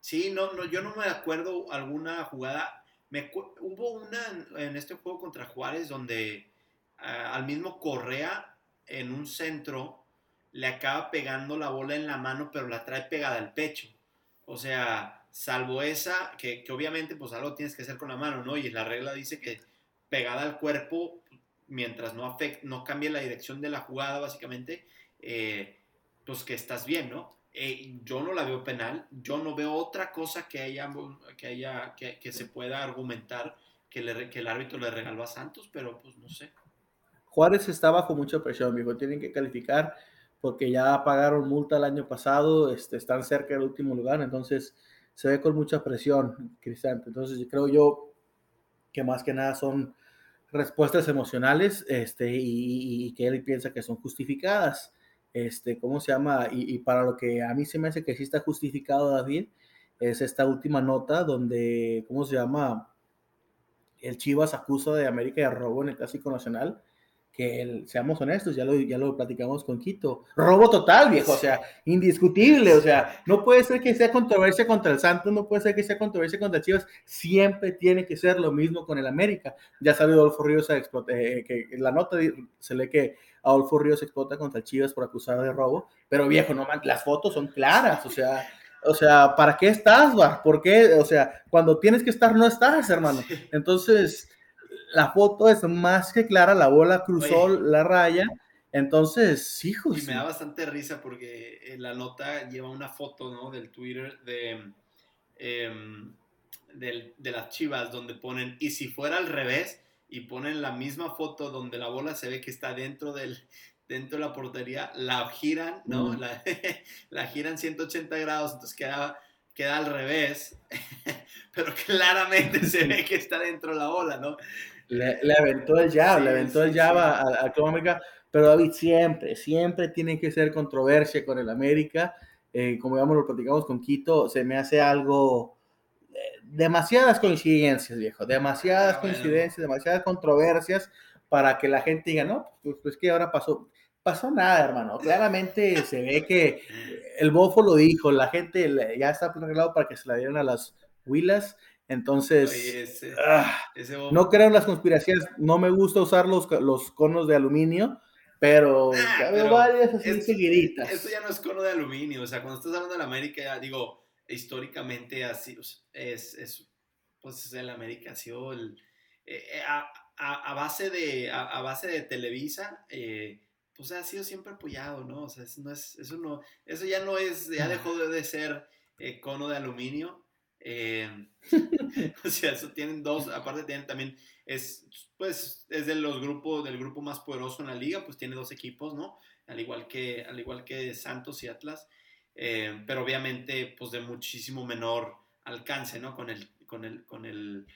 sí, no, no, yo no me acuerdo alguna jugada. Me, hubo una en este juego contra Juárez donde al mismo Correa en un centro le acaba pegando la bola en la mano, pero la trae pegada al pecho. O sea, salvo esa, que, obviamente pues algo tienes que hacer con la mano, ¿no? Y la regla dice que pegada al cuerpo, mientras no, afecte, no cambie la dirección de la jugada, básicamente, eh, pues que estás bien, ¿no? Eh, yo no la veo penal, yo no veo otra cosa que haya, que, haya, que, se pueda argumentar que, que el árbitro le regaló a Santos, pero pues no sé. Juárez está bajo mucha presión, amigo, tienen que calificar porque ya pagaron multa el año pasado, este, están cerca del último lugar, entonces se ve con mucha presión, Cristante. Entonces creo yo que más que nada son respuestas emocionales este, y, que él piensa que son justificadas. Este, ¿Cómo se llama? Y, para lo que a mí se me hace que sí está justificado, David, es esta última nota donde, ¿cómo se llama? El Chivas acusa de América de robo en el Clásico Nacional que seamos honestos, ya lo, ya lo platicamos con Quito, robo total, viejo, o sea, indiscutible, o sea, no puede ser que sea controversia contra el Santos, no puede ser que sea controversia contra el Chivas, siempre tiene que ser lo mismo con el América. Ya sabe Adolfo Ríos, eh, que la nota se lee que Adolfo Ríos explota contra el Chivas por acusar de robo, pero viejo, no las fotos son claras, o sea, o sea, ¿para qué estás, Bar? ¿Por qué? O sea, cuando tienes que estar, no estás, hermano. Entonces, la foto es más que clara, la bola cruzó la raya. Entonces, hijos. Y me da bastante risa porque en la nota lleva una foto, ¿no? Del Twitter de, em, de las chivas donde ponen, y si fuera al revés, y ponen la misma foto donde la bola se ve que está dentro del dentro de la portería, la giran, ¿no? La, la, giran 180 grados, entonces queda, queda al revés, pero claramente se ve que está dentro de la bola, ¿no? Le, aventó el jab, le aventó el jab a, a, América, pero David siempre, siempre tiene que ser controversia con el América. Eh, como digamos, lo platicamos con Quito, se me hace algo, eh, demasiadas coincidencias, viejo, demasiadas ah, coincidencias, demasiadas controversias para que la gente diga, no, pues, pues que ahora pasó, pasó nada, hermano. Claramente se ve que el bofo lo dijo, la gente ya está arreglado para que se la dieran a las huilas entonces, ah, no creo en las conspiraciones, no me gusta usar los, los conos de aluminio, pero, ah, veo varias así seguiditas. Esto ya no es cono de aluminio, o sea, cuando estás hablando de la América, ya digo, históricamente así, es, es, pues el América ha sido el, eh, eh, a, a, base de, a, base de Televisa, eh, pues ha sido siempre apoyado, ¿no? O sea, eso, no es, eso, no, eso ya no es, ya dejó de ser cono de aluminio, eh, o sea, eso tienen dos, aparte tienen también, es, pues, es de los grupos, del grupo más poderoso en la liga, pues tiene dos equipos, ¿no? Al igual que, al igual que Santos y Atlas, eh, pero obviamente, pues de muchísimo menor alcance, ¿no? Con el, con el, con el,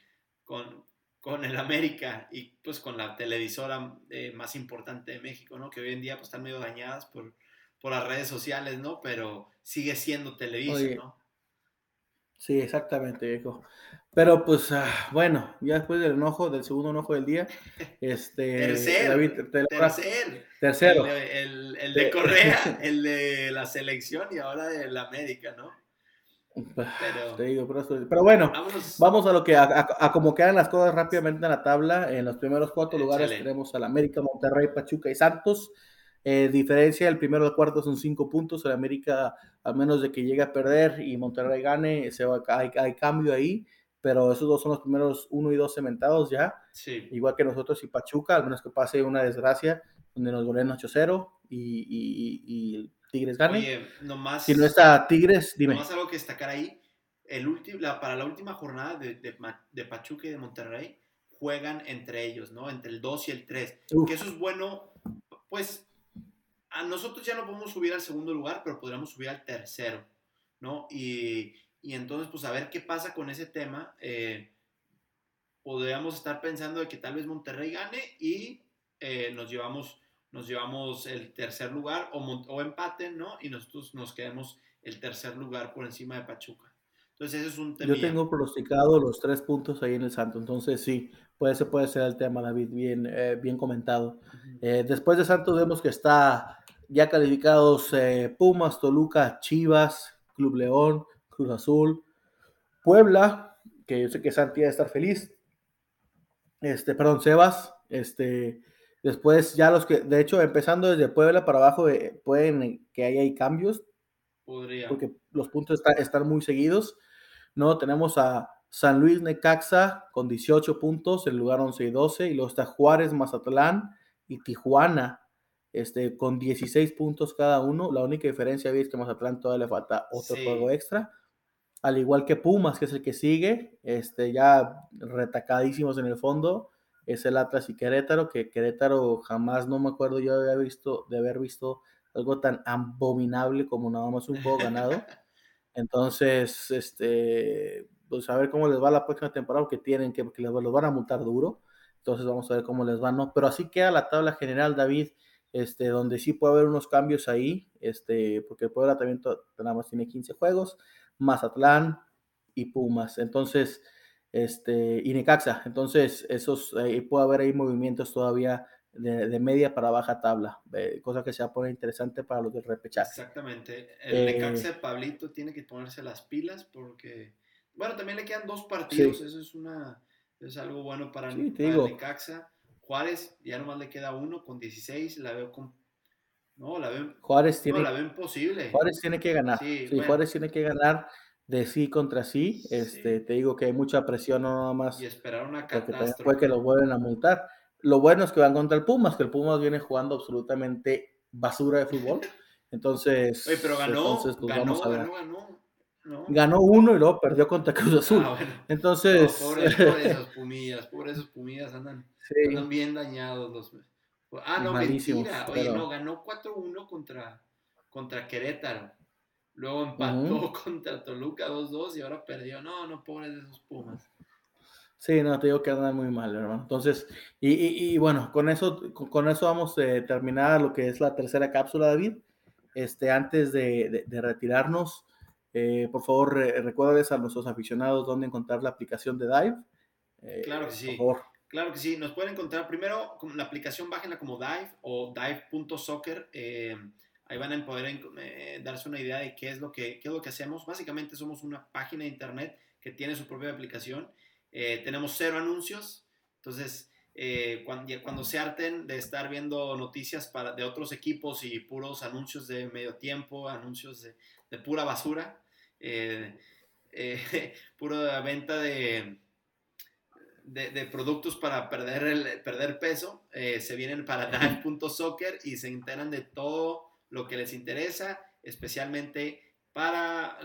con, con el América y pues con la televisora eh, más importante de México, ¿no? Que hoy en día pues están medio dañadas por, por las redes sociales, ¿no? Pero sigue siendo Televisa, ¿no? Sí, exactamente, viejo. Pero pues, ah, bueno, ya después del enojo, del segundo enojo del día, este... Tercer, tercer. Tercero. El, el, de Correa, el de la selección y ahora el América, ¿no? Ah, pero, te digo, pero, bueno, vamos a lo que, a, a, como quedan las cosas rápidamente en la tabla. En los primeros cuatro lugares tenemos al América, Monterrey, Pachuca y Santos. Eh, diferencia, el primero al cuarto son cinco puntos. El América, a menos de que llegue a perder y Monterrey gane, se va, hay, hay cambio ahí. Pero esos dos son los primeros uno y dos cementados ya. Sí. Igual que nosotros y Pachuca, al menos que pase una desgracia donde nos goleen 8-0 y, y, y, Tigres gane. Oye, nomás, si no está Tigres, dime. Nomás algo que destacar ahí. El la, para la última jornada de, de, de, Pachuca y de Monterrey juegan entre ellos, ¿no? Entre el 2 y el 3. Que eso es bueno, pues a nosotros ya no podemos subir al segundo lugar, pero podríamos subir al tercero, ¿no? Y, entonces, pues a ver qué pasa con ese tema. Eh, podríamos estar pensando de que tal vez Monterrey gane y eh, nos, llevamos, nos llevamos el tercer lugar o, o empate, ¿no? Y nosotros nos quedemos el tercer lugar por encima de Pachuca. Entonces, ese es un tema. Yo tengo pronosticado los tres puntos ahí en el Santos. Entonces, sí, puede, ese puede ser el tema, David, bien, eh, bien comentado. Eh, después de Santos, vemos que está ya calificados eh, Pumas, Toluca, Chivas, Club León, Cruz Azul, Puebla, que yo sé que Santi va a estar feliz. Este, perdón, Sebas, este, después ya los que, de hecho, empezando desde Puebla para abajo, pueden que haya ahí cambios, Podría. Porque los puntos están muy seguidos. No, tenemos a San Luis Necaxa con 18 puntos, en lugar 11 y 12. Y luego está Juárez, Mazatlán y Tijuana este, con 16 puntos cada uno. La única diferencia es que Mazatlán todavía le falta otro juego extra. Al igual que Pumas, que es el que sigue, este, ya retacadísimos en el fondo, es el Atlas y Querétaro, que Querétaro jamás no me acuerdo yo de haber visto, de haber visto algo tan abominable como nada más un juego ganado. Entonces, este, pues a ver cómo les va la próxima temporada, porque tienen que, porque les, los van a multar duro. Entonces vamos a ver cómo les va, ¿no? Pero así queda la tabla general, David, este, donde sí puede haber unos cambios ahí, este, porque el Puebla también nada más tiene 15 juegos, Mazatlán y Pumas. Entonces, este, y Necaxa. Entonces, esos, puede haber ahí movimientos todavía de, media para baja tabla, cosa que se va a poner interesante para los del repechaje. Exactamente. El eh, Necaxa Pablito tiene que ponerse las pilas porque, bueno, también le quedan dos partidos, eso es una es algo bueno para, sí, Necaxa. Juárez ya nomás le queda uno con 16, la veo con no, la veo Juárez tiene no, la veo imposible. Juárez tiene que ganar. Sí, Juárez tiene que ganar de sí contra sí. Este, te digo que hay mucha presión no nada más. Y esperar una catástrofe. Puede que lo vuelvan a multar. Lo bueno es que van contra el Pumas, que el Pumas viene jugando absolutamente basura de fútbol. Entonces, Oye, pero ganó, pues ganó, ganó, ganó, Ganó uno y luego perdió contra Cruz Azul. Ah, Entonces. pobres, esos Pumillas, pobres esos Pumillas andan, andan, bien dañados los. Ah, no, mentira. Oye, no, ganó 4-1 contra, contra Querétaro. Luego empató contra Toluca 2-2 y ahora perdió. No, no, pobres de esos Pumas. Sí, no, te digo que anda muy mal, hermano. Entonces, y, bueno, con eso, con, eso vamos a terminar lo que es la tercera cápsula, David. Este, antes de, retirarnos, eh, por favor, recuerdes a nuestros aficionados dónde encontrar la aplicación de Dive. Eh, claro que sí. Por favor. Claro que sí. Nos pueden encontrar primero con la aplicación, bájenla como Dive o Dive.soccer. Eh, ahí van a poder darse una idea de qué es, lo que, qué es lo que hacemos. Básicamente somos una página de internet que tiene su propia aplicación eh, tenemos cero anuncios, entonces eh, cuando, se harten de estar viendo noticias para, de otros equipos y puros anuncios de medio tiempo, anuncios de, pura basura, eh, pura venta de, de, productos para perder, perder peso, se vienen para Dive.soccer y se enteran de todo lo que les interesa, especialmente para,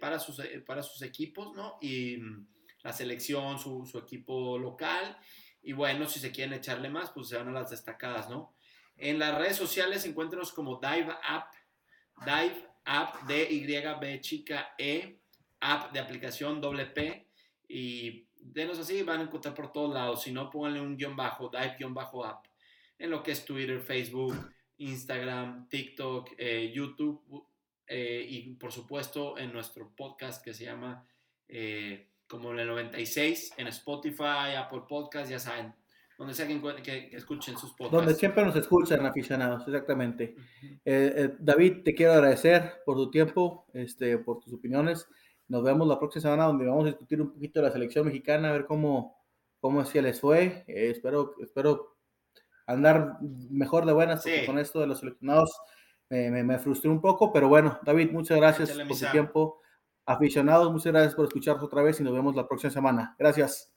para, sus, para sus equipos, ¿no? Y la selección, su, equipo local. Y bueno, si se quieren echarle más, pues se van a las destacadas, ¿no? En las redes sociales encuéntrenos como Dive App, Dive App, D-Y-B chica E, app de aplicación doble P. Y denos así, van a encontrar por todos lados. Si no, pónganle un guion bajo, Dive guion bajo app. En lo que es Twitter, Facebook, Instagram, TikTok, eh, YouTube eh, y por supuesto en nuestro podcast que se llama eh, como el 96, en Spotify, Apple Podcast, ya saben, donde sea que, escuchen sus podcasts. Donde siempre nos escuchan aficionados, exactamente. Eh, eh, David, te quiero agradecer por tu tiempo, este, por tus opiniones. Nos vemos la próxima semana donde vamos a discutir un poquito de la selección mexicana, a ver cómo, cómo es que les fue. Eh, espero, espero andar mejor de buenas con esto de los seleccionados. me, me, frustré un poco, pero bueno, David, muchas gracias por tu tiempo. Aficionados, muchas gracias por escucharnos otra vez y nos vemos la próxima semana. Gracias.